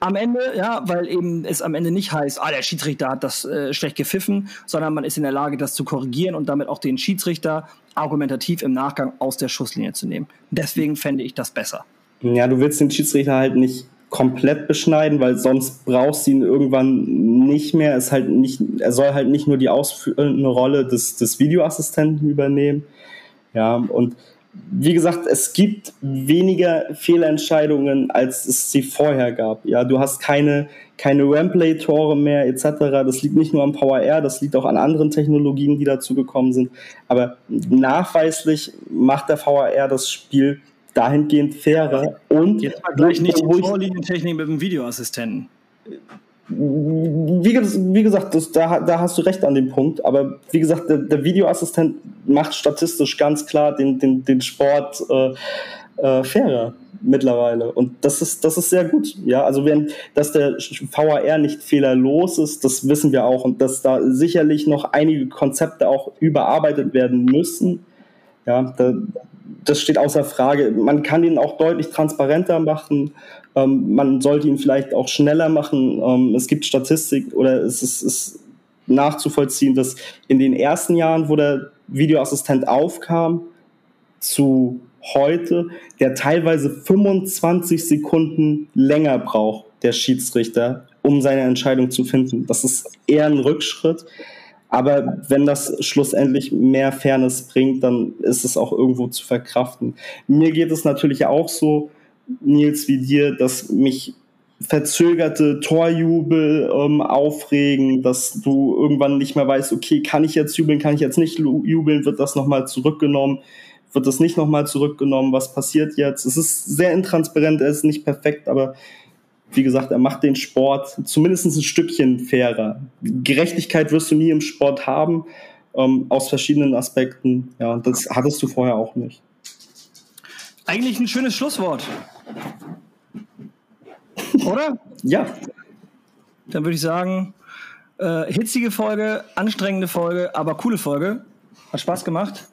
Am Ende, ja, weil eben es am Ende nicht heißt, ah, der Schiedsrichter hat das äh, schlecht gepfiffen, sondern man ist in der Lage, das zu korrigieren und damit auch den Schiedsrichter argumentativ im Nachgang aus der Schusslinie zu nehmen. Deswegen fände ich das besser. Ja, du willst den Schiedsrichter halt nicht komplett beschneiden, weil sonst brauchst du ihn irgendwann nicht mehr. Es halt nicht, er soll halt nicht nur die ausführende Rolle des, des Videoassistenten übernehmen, ja, und wie gesagt, es gibt weniger Fehlentscheidungen, als es sie vorher gab. Ja, du hast keine, keine Ramplay-Tore mehr etc. Das liegt nicht nur am Power Air, das liegt auch an anderen Technologien, die dazu gekommen sind. Aber nachweislich macht der VAR das Spiel dahingehend fairer und jetzt gleich nicht die Vorlinientechnik mit dem Videoassistenten wie, wie gesagt, das, da, da hast du recht an dem Punkt, aber wie gesagt, der, der Videoassistent macht statistisch ganz klar den, den, den Sport äh, äh, fairer mittlerweile. Und das ist, das ist sehr gut. Ja, also wenn, dass der VAR nicht fehlerlos ist, das wissen wir auch und dass da sicherlich noch einige Konzepte auch überarbeitet werden müssen. Ja, da, das steht außer Frage. Man kann ihn auch deutlich transparenter machen. Ähm, man sollte ihn vielleicht auch schneller machen. Ähm, es gibt Statistik oder es ist, ist nachzuvollziehen, dass in den ersten Jahren, wo der Videoassistent aufkam, zu heute, der teilweise 25 Sekunden länger braucht, der Schiedsrichter, um seine Entscheidung zu finden. Das ist eher ein Rückschritt. Aber wenn das schlussendlich mehr Fairness bringt, dann ist es auch irgendwo zu verkraften. Mir geht es natürlich auch so, Nils, wie dir, dass mich verzögerte Torjubel ähm, aufregen, dass du irgendwann nicht mehr weißt, okay, kann ich jetzt jubeln, kann ich jetzt nicht jubeln, wird das nochmal zurückgenommen, wird das nicht nochmal zurückgenommen, was passiert jetzt? Es ist sehr intransparent, er ist nicht perfekt, aber wie gesagt, er macht den Sport zumindest ein Stückchen fairer. Gerechtigkeit wirst du nie im Sport haben, ähm, aus verschiedenen Aspekten. Ja, das hattest du vorher auch nicht. Eigentlich ein schönes Schlusswort. Oder? Ja. Dann würde ich sagen, äh, hitzige Folge, anstrengende Folge, aber coole Folge. Hat Spaß gemacht.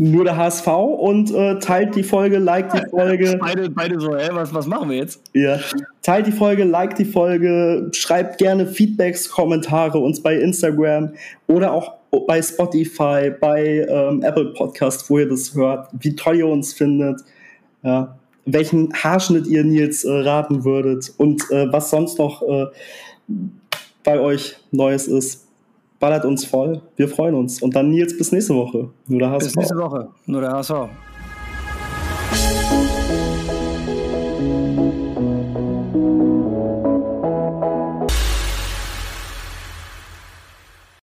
Nur der HSV und äh, teilt die Folge, liked die Folge. Beide, beide so, ey, was, was machen wir jetzt? Ja. Teilt die Folge, liked die Folge, schreibt gerne Feedbacks, Kommentare uns bei Instagram oder auch bei Spotify, bei ähm, Apple Podcast, wo ihr das hört, wie toll ihr uns findet, ja, welchen Haarschnitt ihr Nils äh, raten würdet und äh, was sonst noch äh, bei euch Neues ist ballert uns voll. Wir freuen uns. Und dann Nils bis nächste Woche. Nur der HSV. Bis nächste Woche. Nur der HSV.